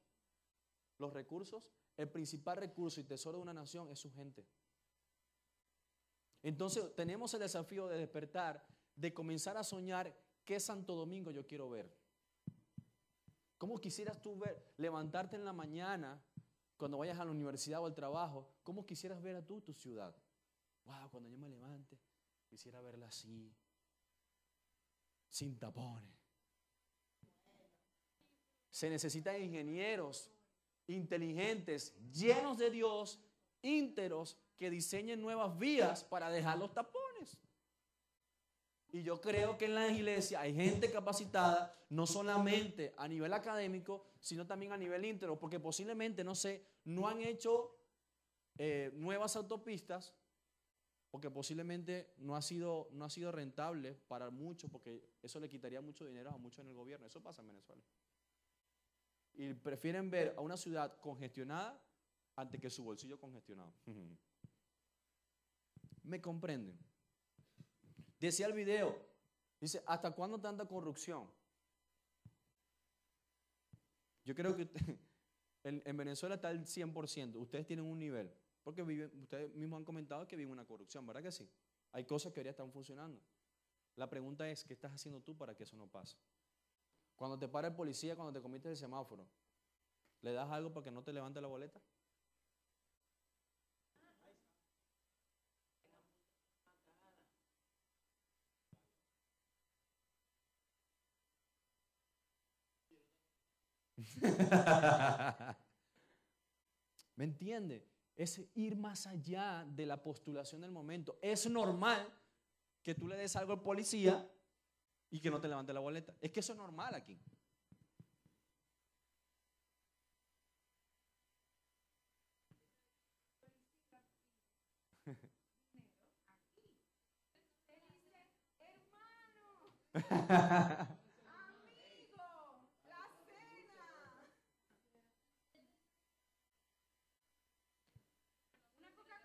los recursos. El principal recurso y tesoro de una nación es su gente. Entonces tenemos el desafío de despertar, de comenzar a soñar qué Santo Domingo yo quiero ver. ¿Cómo quisieras tú ver, levantarte en la mañana cuando vayas a la universidad o al trabajo? ¿Cómo quisieras ver a tú tu ciudad? Wow, cuando yo me levante, quisiera verla así, sin tapones. Se necesitan ingenieros inteligentes, llenos de Dios, ínteros, que diseñen nuevas vías para dejar los tapones. Y yo creo que en la iglesia hay gente capacitada, no solamente a nivel académico, sino también a nivel íntero, porque posiblemente, no sé, no han hecho eh, nuevas autopistas, porque posiblemente no ha, sido, no ha sido rentable para muchos, porque eso le quitaría mucho dinero a muchos en el gobierno. Eso pasa en Venezuela. Y prefieren ver a una ciudad congestionada antes que su bolsillo congestionado. ¿Me comprenden? Decía el video, dice, ¿hasta cuándo tanta corrupción? Yo creo que en, Venezuela está el 100%, ustedes tienen un nivel, porque ustedes mismos han comentado que viven una corrupción, ¿verdad que sí? Hay cosas que ahora están funcionando. La pregunta es, ¿qué estás haciendo tú para que eso no pase? Cuando te para el policía, cuando te comites el semáforo, ¿le das algo para que no te levante la boleta? ¿Me entiende? es ir más allá de la postulación del momento. Es normal que tú le des algo al policía y que no te levante la boleta. Es que eso es normal aquí.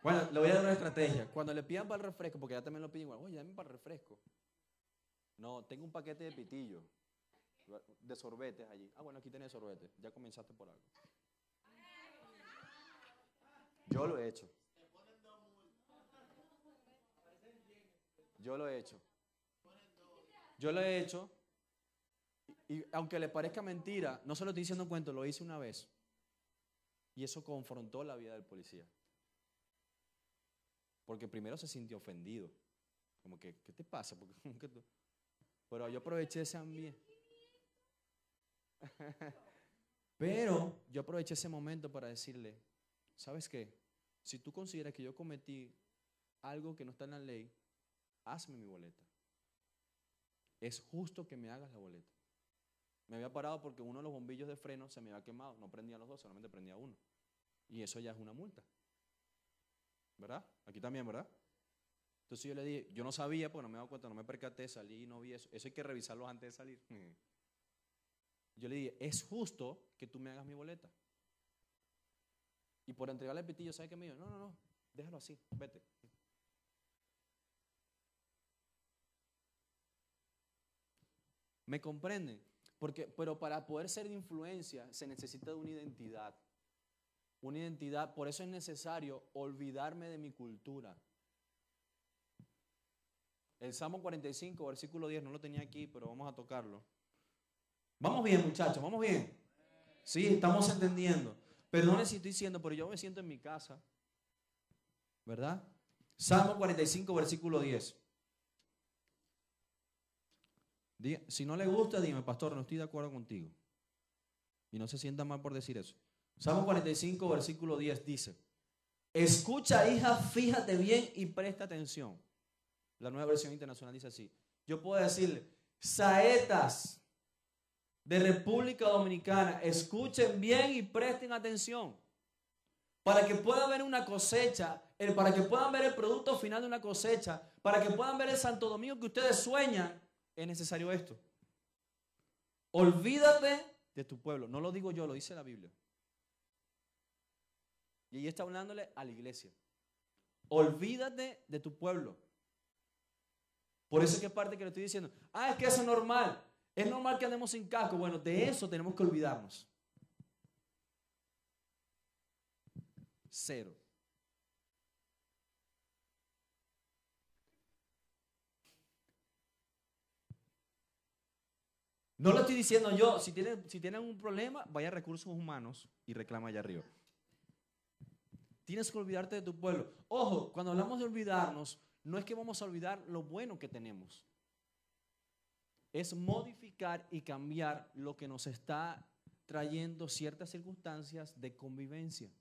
Bueno, le voy a dar una estrategia. Cuando le pidan para el refresco, porque ya también lo piden igual, oye, dame para el refresco. No, tengo un paquete de pitillo, de sorbetes allí. Ah, bueno, aquí tenés sorbetes. Ya comenzaste por algo. Yo lo he hecho. Yo lo he hecho. Yo lo he hecho. Y, aunque le parezca mentira, no se lo estoy diciendo en cuento, lo hice una vez. Y eso confrontó la vida del policía. Porque primero se sintió ofendido. Como que, ¿qué te pasa? Pero yo aproveché ese ambiente. Pero yo aproveché ese momento para decirle, ¿sabes qué? Si tú consideras que yo cometí algo que no está en la ley, hazme mi boleta. Es justo que me hagas la boleta. Me había parado porque uno de los bombillos de freno se me había quemado. No prendía los dos, solamente prendía uno. Y eso ya es una multa. ¿verdad? Aquí también, ¿verdad? Entonces yo le dije, yo no sabía, porque no me he dado cuenta, no me percaté, salí y no vi eso. Eso hay que revisarlo antes de salir. Yo le dije, es justo que tú me hagas mi boleta. Y por entregarle el pitillo, ¿sabe qué me dijo? No, no, no, déjalo así, vete. ¿Me comprenden? Porque, pero para poder ser de influencia se necesita de una identidad una identidad. Por eso es necesario olvidarme de mi cultura. El Salmo 45, versículo 10, no lo tenía aquí, pero vamos a tocarlo. Vamos bien, muchachos, vamos bien. Sí, estamos entendiendo. Perdone si estoy diciendo, pero yo me siento en mi casa. ¿Verdad? Salmo 45, versículo 10. Si no le gusta, dime, pastor, no estoy de acuerdo contigo. Y no se sienta mal por decir eso. Salmo 45, versículo 10 dice, escucha hija, fíjate bien y presta atención. La nueva versión internacional dice así. Yo puedo decirle, saetas de República Dominicana, escuchen bien y presten atención. Para que puedan ver una cosecha, para que puedan ver el producto final de una cosecha, para que puedan ver el Santo Domingo que ustedes sueñan, es necesario esto. Olvídate de tu pueblo. No lo digo yo, lo dice la Biblia. Y ella está hablándole a la iglesia. Olvídate de tu pueblo. Por eso es que parte que le estoy diciendo, ah, es que eso es normal. Es normal que andemos sin casco. Bueno, de eso tenemos que olvidarnos. Cero. No lo estoy diciendo yo. Si tienen, si tienen un problema, vaya a recursos humanos y reclama allá arriba. Tienes que olvidarte de tu pueblo. Ojo, cuando hablamos de olvidarnos, no es que vamos a olvidar lo bueno que tenemos. Es modificar y cambiar lo que nos está trayendo ciertas circunstancias de convivencia.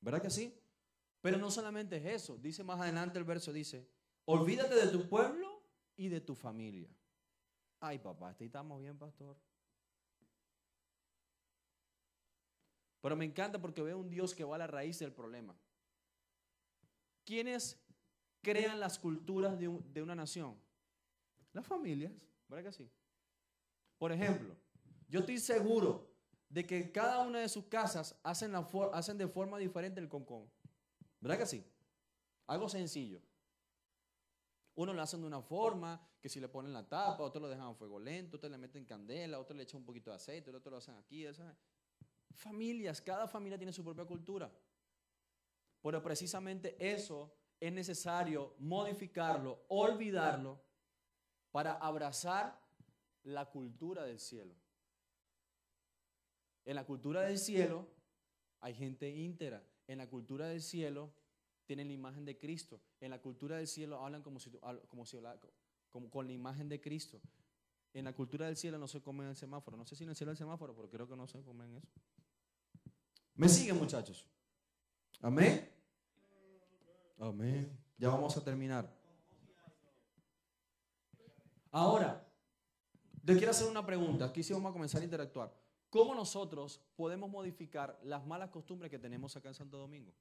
¿Verdad que sí? Pero no solamente es eso. Dice más adelante el verso, dice, olvídate de tu pueblo y de tu familia. Ay, papá, estamos bien, pastor. Pero me encanta porque veo un Dios que va a la raíz del problema. ¿Quiénes crean las culturas de, una nación? Las familias, ¿verdad que sí? Por ejemplo, yo estoy seguro de que cada una de sus casas hacen, hacen de forma diferente el concón. ¿Verdad que sí? Algo sencillo. Uno lo hacen de una forma, que si le ponen la tapa, otro lo dejan a fuego lento, otro le meten candela, otro le echan un poquito de aceite, otro lo hacen aquí. ¿sabes? familias, cada familia tiene su propia cultura. Pero precisamente eso es necesario modificarlo, olvidarlo, para abrazar la cultura del cielo. En la cultura del cielo hay gente íntegra. En la cultura del cielo tienen la imagen de Cristo. En la cultura del cielo hablan como si, con la imagen de Cristo. En la cultura del cielo no se comen el semáforo. No sé si en el cielo el semáforo, pero creo que no se comen eso. ¿Me siguen, muchachos? Amén. Amén. Ya vamos a terminar. Ahora, te quiero hacer una pregunta. Aquí sí vamos a comenzar a interactuar. ¿Cómo nosotros podemos modificar las malas costumbres que tenemos acá en Santo Domingo?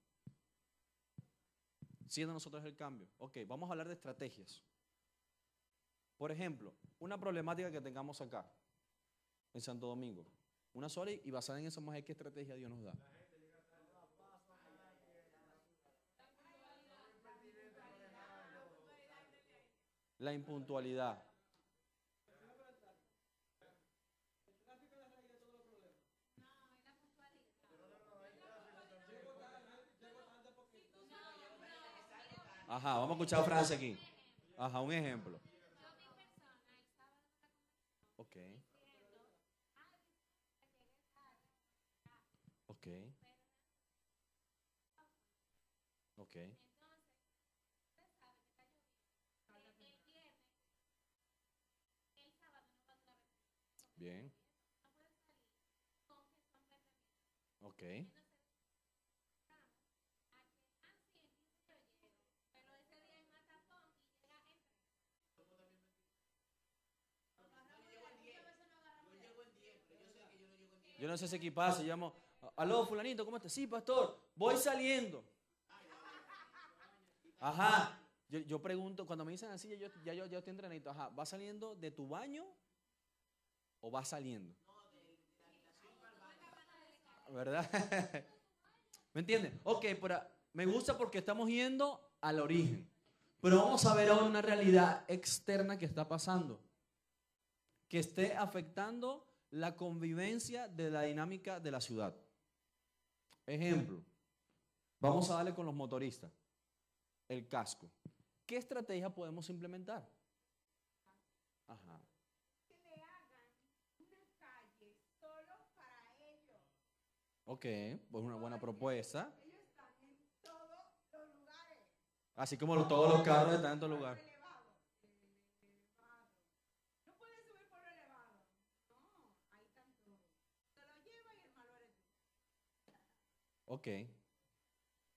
Siendo nosotros el cambio. Ok, vamos a hablar de estrategias. Por ejemplo, una problemática que tengamos acá, en Santo Domingo. Una sola y basada en eso más qué estrategia Dios nos da. La impuntualidad. Ajá, vamos a escuchar a Francia aquí. Ajá, un ejemplo. Ok. Ok. Ok. Bien. Ok. Yo no sé si aquí pasa, llamo, aló fulanito, ¿cómo estás? Sí, pastor, voy saliendo. Ajá, yo, yo pregunto, cuando me dicen así, yo, ya yo, yo estoy entrenadito, ajá, ¿va saliendo de tu baño o va saliendo? ¿Verdad? ¿Me entienden? Ok, pero me gusta porque estamos yendo al origen. Pero vamos a ver ahora una realidad externa que está pasando, que esté afectando la convivencia de la dinámica de la ciudad. Ejemplo, vamos a darle con los motoristas, el casco. ¿Qué estrategia podemos implementar? Ajá. Ok, pues una buena propuesta. Así como todos los carros están en todo lugar. Ok.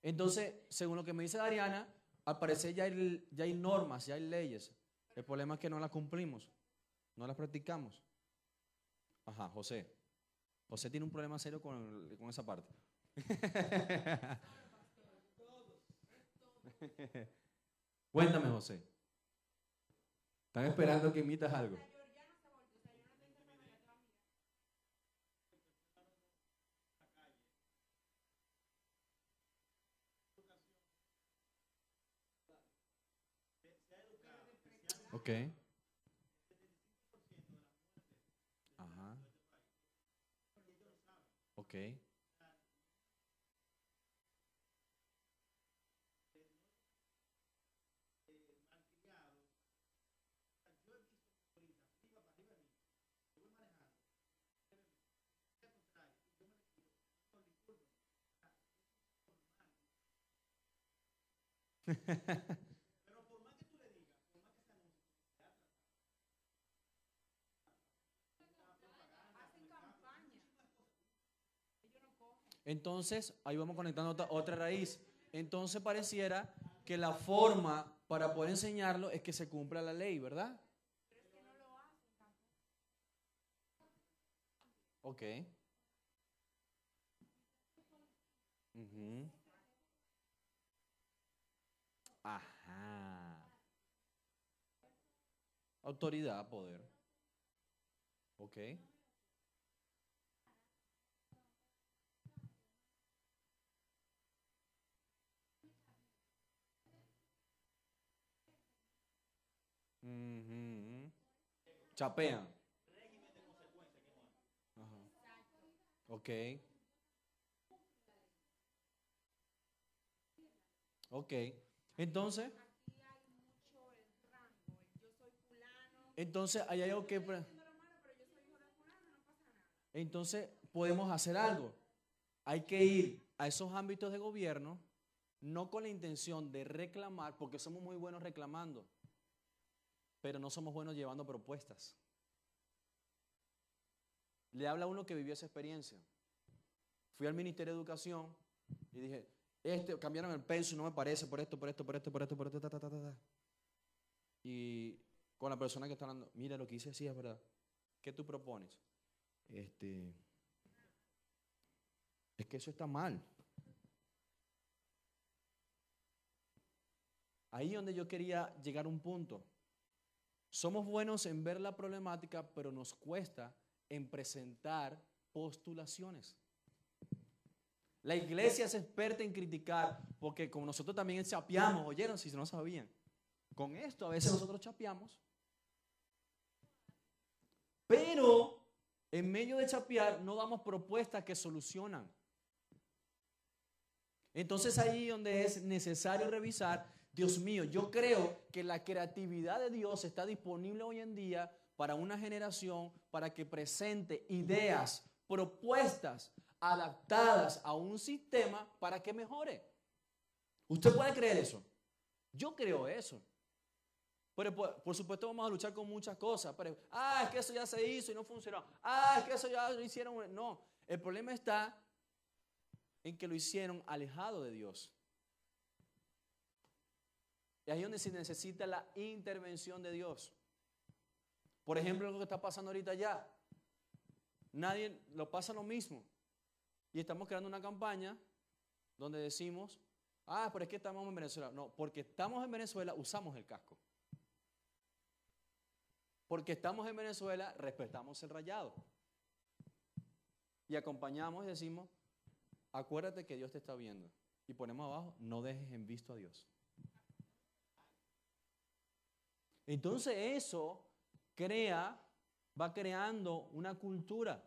Entonces, según lo que me dice Dariana, al parecer ya hay, ya hay normas, ya hay leyes. El problema es que no las cumplimos, no las practicamos. Ajá, José. José tiene un problema serio con, con esa parte. Cuéntame, José. Están esperando que imitas algo. Ok. Ok. Entonces, ahí vamos conectando otra, otra raíz. Entonces pareciera que la forma para poder enseñarlo es que se cumpla la ley, ¿verdad? Ok. Ajá. Autoridad, poder. Ok. Ujú. Chapean. Ajá. Ok. Ok. Entonces. Entonces, hay algo que. Entonces, podemos hacer algo. Hay que ir a esos ámbitos de gobierno, no con la intención de reclamar, porque somos muy buenos reclamando, pero no somos buenos llevando propuestas. Le habla a uno que vivió esa experiencia. Fui al Ministerio de Educación y dije, este, cambiaron el peso no me parece por esto, por esto, por esto, por esto, por esto, ta, ta, ta, ta. Y con la persona que está hablando, mira lo que hice sí es verdad. ¿Qué tú propones? Este, es que eso está mal. Ahí donde yo quería llegar a un punto. Somos buenos en ver la problemática, pero nos cuesta en presentar postulaciones. La iglesia es experta en criticar, porque como nosotros también chapeamos, oyeron si no sabían. Con esto a veces nosotros chapeamos. Pero en medio de chapear no damos propuestas que solucionan. Entonces ahí donde es necesario revisar, Dios mío, yo creo que la creatividad de Dios está disponible hoy en día para una generación para que presente ideas, propuestas adaptadas a un sistema para que mejore. ¿Usted puede creer eso? Yo creo eso. Pero por, supuesto vamos a luchar con muchas cosas. Pero, ah, es que eso ya se hizo y no funcionó. Ah, es que eso ya lo hicieron. No, el problema está en que lo hicieron alejado de Dios. Y ahí donde se necesita la intervención de Dios. Por ejemplo, lo que está pasando ahorita ya. Nadie lo pasa lo mismo. Y estamos creando una campaña donde decimos, ah, pero es que estamos en Venezuela. No, porque estamos en Venezuela usamos el casco. Porque estamos en Venezuela respetamos el rayado. Y acompañamos y decimos, acuérdate que Dios te está viendo. Y ponemos abajo, no dejes en visto a Dios. Entonces eso crea, va creando una cultura.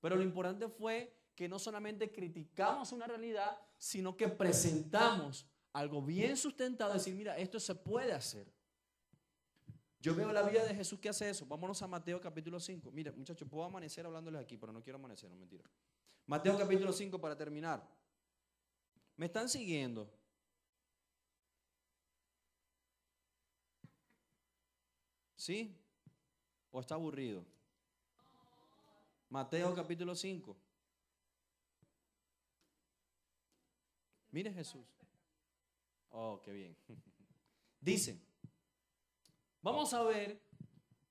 Pero lo importante fue que no solamente criticamos una realidad, sino que presentamos algo bien sustentado, decir, mira, esto se puede hacer. Yo veo la vida de Jesús que hace eso. Vámonos a Mateo capítulo 5. Mira, muchachos, puedo amanecer hablándoles aquí, pero no quiero amanecer, no mentira. Mateo capítulo 5 para terminar. ¿Me están siguiendo? ¿Sí? ¿O está aburrido? Mateo capítulo 5. Mire Jesús. Oh, qué bien. Dice, vamos a ver,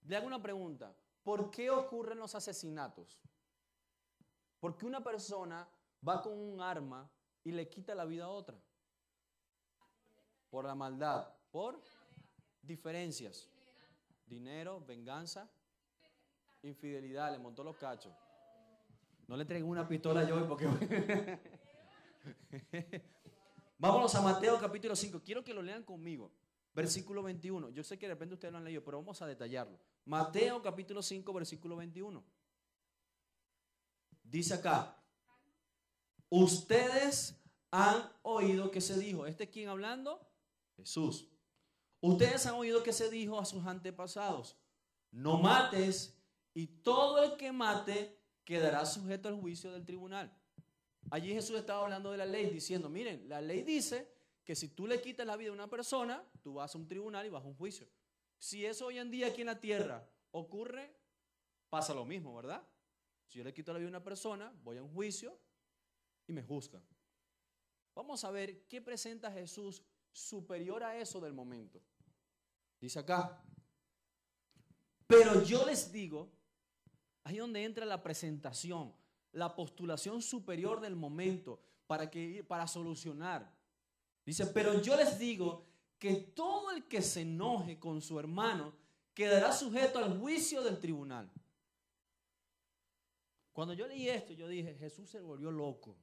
le hago una pregunta. ¿Por qué ocurren los asesinatos? ¿Por qué una persona va con un arma y le quita la vida a otra? Por la maldad, por diferencias. Dinero, venganza, infidelidad, le montó los cachos. No le traigo una pistola yo porque... Vámonos a Mateo capítulo 5. Quiero que lo lean conmigo. Versículo 21. Yo sé que de repente ustedes lo han leído, pero vamos a detallarlo. Mateo capítulo 5, versículo 21. Dice acá, ustedes han oído que se dijo, ¿este quién hablando? Jesús. Ustedes han oído que se dijo a sus antepasados, no mates y todo el que mate quedará sujeto al juicio del tribunal. Allí Jesús estaba hablando de la ley, diciendo, miren, la ley dice que si tú le quitas la vida a una persona, tú vas a un tribunal y vas a un juicio. Si eso hoy en día aquí en la tierra ocurre, pasa lo mismo, ¿verdad? Si yo le quito la vida a una persona, voy a un juicio y me juzgan. Vamos a ver qué presenta Jesús superior a eso del momento. Dice acá, pero yo les digo, ahí donde entra la presentación, la postulación superior del momento para, que, para solucionar. Dice, pero yo les digo que todo el que se enoje con su hermano quedará sujeto al juicio del tribunal. Cuando yo leí esto, yo dije, Jesús se volvió loco.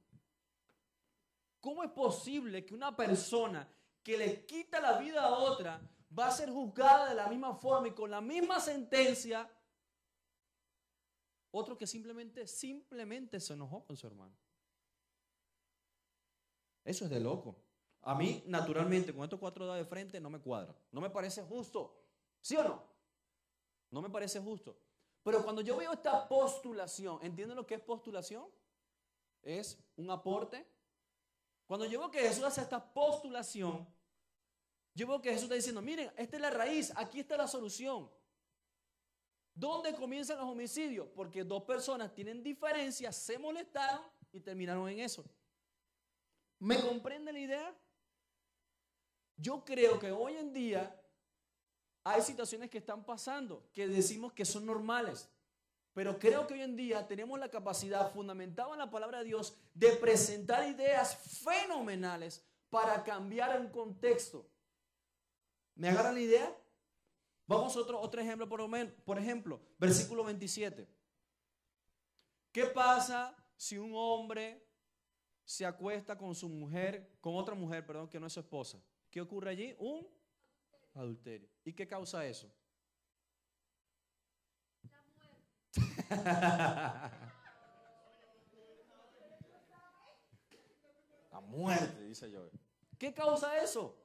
¿Cómo es posible que una persona que le quita la vida a otra va a ser juzgada de la misma forma y con la misma sentencia otro que simplemente, simplemente se enojó con su hermano. Eso es de loco. A mí, naturalmente, con estos cuatro dados de frente, no me cuadra. No me parece justo. ¿Sí o no? No me parece justo. Pero cuando yo veo esta postulación, ¿entienden lo que es postulación? Es un aporte. Cuando yo veo que Jesús hace esta postulación, yo veo que Jesús está diciendo, miren, esta es la raíz, aquí está la solución. ¿Dónde comienzan los homicidios? Porque dos personas tienen diferencias, se molestaron y terminaron en eso. ¿Me comprende la idea? Yo creo que hoy en día hay situaciones que están pasando que decimos que son normales. Pero creo que hoy en día tenemos la capacidad fundamentada en la palabra de Dios de presentar ideas fenomenales para cambiar un contexto. ¿Me agarran la idea? Vamos a otro, otro ejemplo, por, por ejemplo, versículo 27. ¿Qué pasa si un hombre se acuesta con su mujer, con otra mujer, perdón, que no es su esposa? ¿Qué ocurre allí? Un adulterio. ¿Y qué causa eso? La muerte, dice yo. ¿Qué causa eso?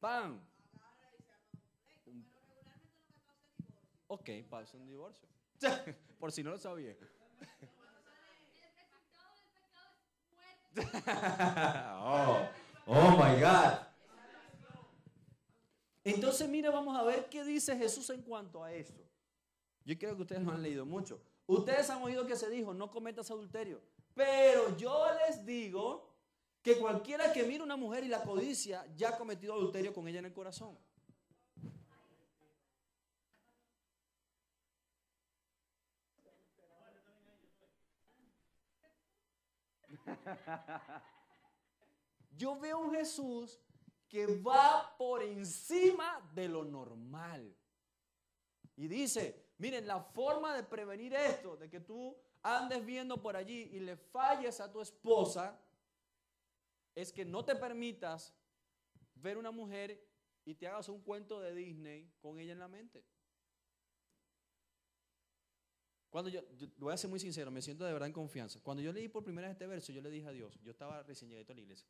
¡Pam! Ok, pasa un divorcio. Por si no lo sabía. oh, oh my God. Entonces, mire, vamos a ver qué dice Jesús en cuanto a esto. Yo creo que ustedes lo han leído mucho. Ustedes han oído que se dijo, no cometas adulterio. Pero yo les digo que cualquiera que mire una mujer y la codicia ya ha cometido adulterio con ella en el corazón. Yo veo un Jesús que va por encima de lo normal. Y dice, miren, la forma de prevenir esto, de que tú andes viendo por allí y le falles a tu esposa, es que no te permitas ver una mujer y te hagas un cuento de Disney con ella en la mente. Cuando yo, voy a ser muy sincero, me siento de verdad en confianza. Cuando yo leí por primera vez este verso, yo le dije a Dios, yo estaba recién llegado a la iglesia.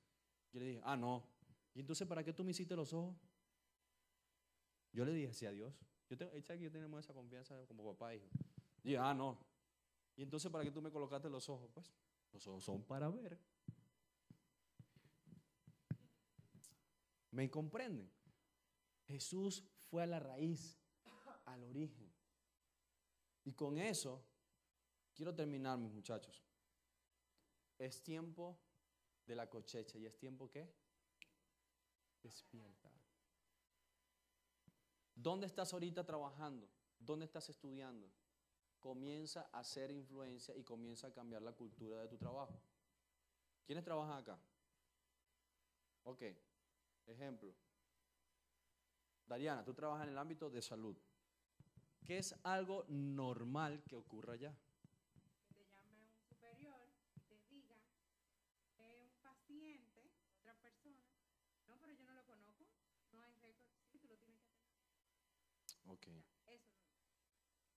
Yo le dije, ah, no. ¿Y entonces para qué tú me hiciste los ojos? Yo le dije, sí, a Dios. Yo tengo, que yo tenemos esa confianza como papá e hijo. Y ah, no. ¿Y entonces para qué tú me colocaste los ojos? Pues los ojos son para ver. ¿Me comprenden? Jesús fue a la raíz, al origen. Y con eso, quiero terminar, mis muchachos. Es tiempo de la cosecha. ¿Y es tiempo qué? Despierta. ¿Dónde estás ahorita trabajando? ¿Dónde estás estudiando? Comienza a hacer influencia y comienza a cambiar la cultura de tu trabajo. ¿Quiénes trabajan acá? Ok, ejemplo. Dariana, tú trabajas en el ámbito de salud. ¿Qué es algo normal que ocurra allá? Que te llame un superior, te diga, es un paciente, otra persona. No, pero yo no lo conozco. No hay récord. Sí, tú lo tienes que hacer. Ok. Eso,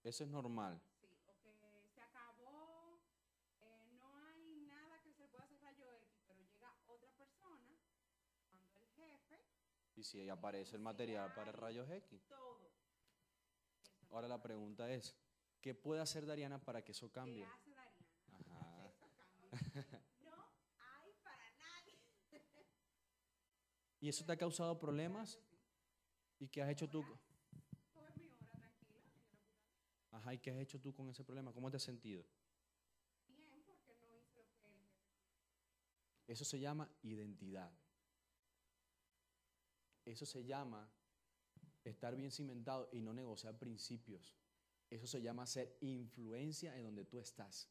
Eso es normal. Sí, o que se acabó, eh, no hay nada que se pueda hacer rayo X, pero llega otra persona, cuando el jefe. Y si ahí aparece el material para rayos X. Ahora la pregunta es, ¿qué puede hacer Dariana para que eso cambie? ¿Qué hace Dariana? Ajá. Eso cambie. No hay para nadie. ¿Y eso te ha causado problemas? ¿Y qué has hecho tú? Ajá, ¿y qué has hecho tú con ese problema? ¿Cómo te has sentido? Bien, porque no hice lo que él Eso se llama identidad. Eso se llama estar bien cimentado y no negociar principios. Eso se llama ser influencia en donde tú estás.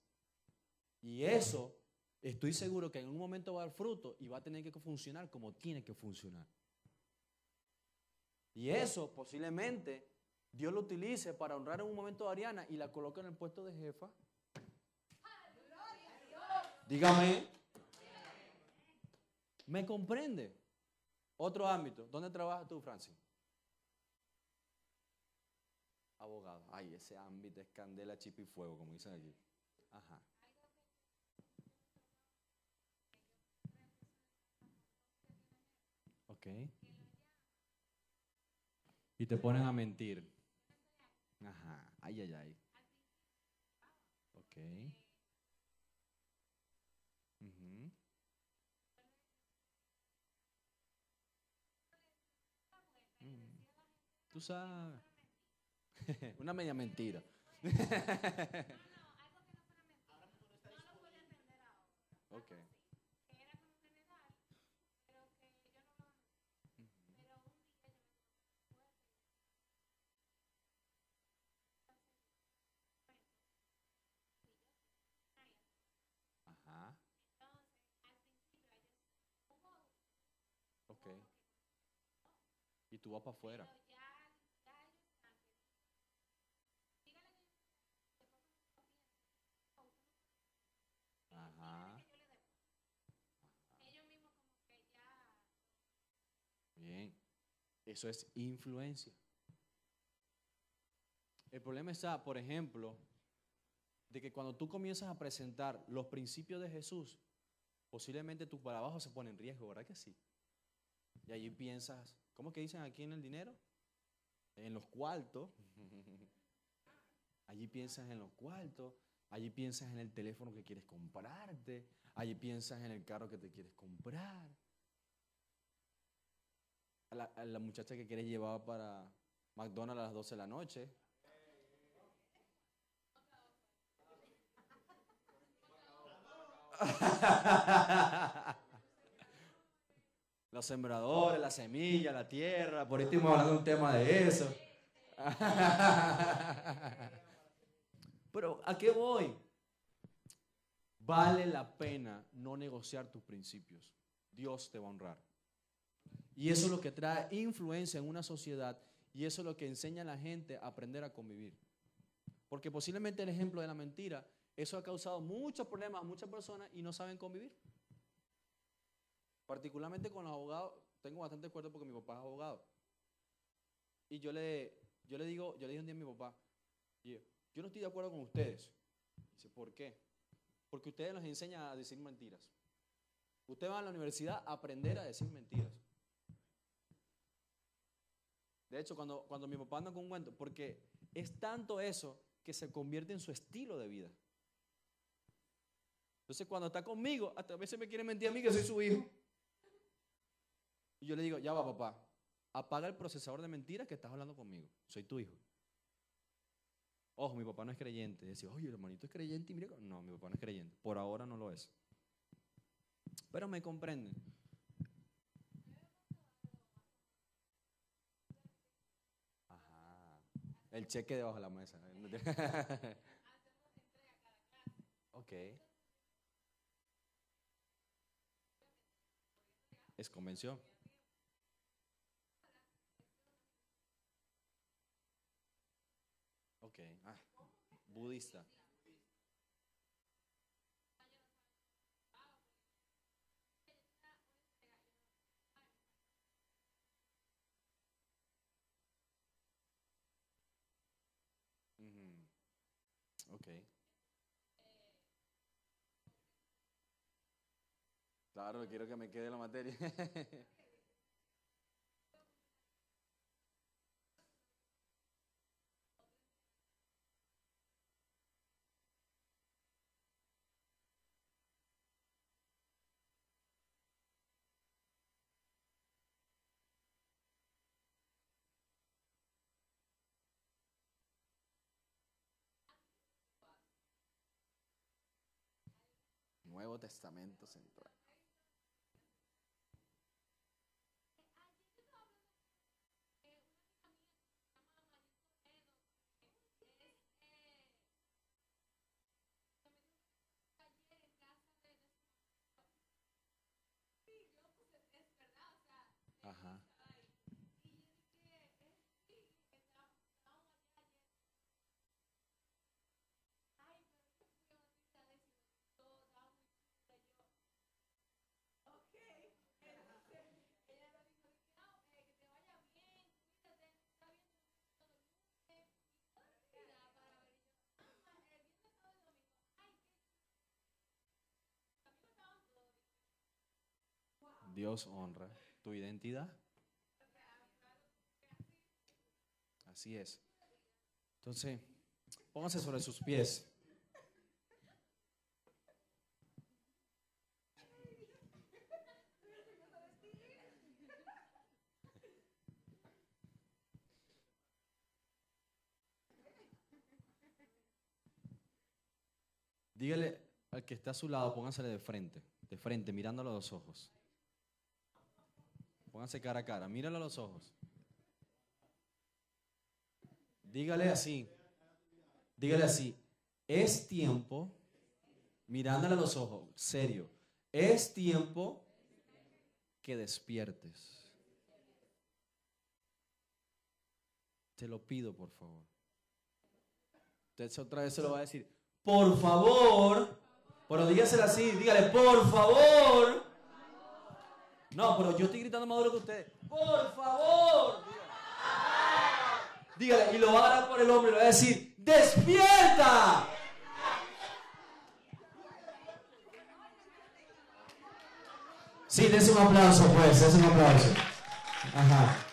Y eso, estoy seguro que en un momento va a dar fruto y va a tener que funcionar como tiene que funcionar. Y eso posiblemente Dios lo utilice para honrar en un momento a Ariana y la coloque en el puesto de jefa. Dígame. ¿Me comprende? Otro ámbito. ¿Dónde trabajas tú, Francis? Abogado. Ay, ese ámbito es candela, chip y fuego, como dicen aquí. Ajá. Ok. Y te ponen a mentir. Ajá. Ay, ay, ay. Ok. Tú sabes. Una media mentira. No lo pero un día yo me Ajá. Ok. Y tú vas para afuera. Ajá. Bien. Eso es influencia. El problema está, por ejemplo, de que cuando tú comienzas a presentar los principios de Jesús, posiblemente tu trabajo se pone en riesgo, ¿verdad que sí? Y allí piensas, ¿cómo que dicen aquí en el dinero? En los cuartos. Allí piensas en los cuartos, allí piensas en el teléfono que quieres comprarte, allí piensas en el carro que te quieres comprar. A la, muchacha que quieres llevar para McDonald's a las 12 de la noche. Los sembradores, la semilla, la tierra, por ahí hablando un tema de eso. Pero ¿a qué voy? Vale la pena no negociar tus principios. Dios te va a honrar. Y eso es lo que trae influencia en una sociedad y eso es lo que enseña a la gente a aprender a convivir. Porque posiblemente el ejemplo de la mentira, eso ha causado muchos problemas a muchas personas y no saben convivir. Particularmente con los abogados, tengo bastante acuerdo porque mi papá es abogado. Y yo le, yo le digo, yo le dije un día a mi papá, "Yo- no estoy de acuerdo con ustedes. Dice, ¿por qué? Porque ustedes nos enseñan a decir mentiras. Usted va a la universidad a aprender a decir mentiras. De hecho, cuando, cuando mi papá anda con un cuento, porque es tanto eso que se convierte en su estilo de vida. Entonces, cuando está conmigo, hasta a veces me quiere mentir a mí que soy su hijo. Y yo le digo, ya va, papá, apaga el procesador de mentiras que estás hablando conmigo. Soy tu hijo. Ojo, mi papá no es creyente. Decía, oye, el hermanito es creyente y mira. cómo-". No, mi papá no es creyente. Por ahora no lo es. Pero me comprenden. El cheque debajo de la mesa. ok. Es convención. Ok. Ah, budista. Claro, quiero que me quede la materia. Nuevo Testamento Central. Dios honra tu identidad. Así es. Entonces, pónganse sobre sus pies. Dígale, al que está a su lado, póngansele de frente, de frente, mirándolo a los ojos. Pónganse cara a cara, míralo a los ojos. Dígale así, dígale así, es tiempo, mirándole a los ojos, serio, es tiempo que despiertes. Te lo pido, por favor. Entonces otra vez se lo va a decir, por favor, pero dígaselo así, dígale, por favor. No, pero yo estoy gritando más duro que ustedes. Por favor. Dígale, y lo va a agarrar por el hombro y le va a decir, despierta. Sí, des un aplauso, pues, des un aplauso. Ajá.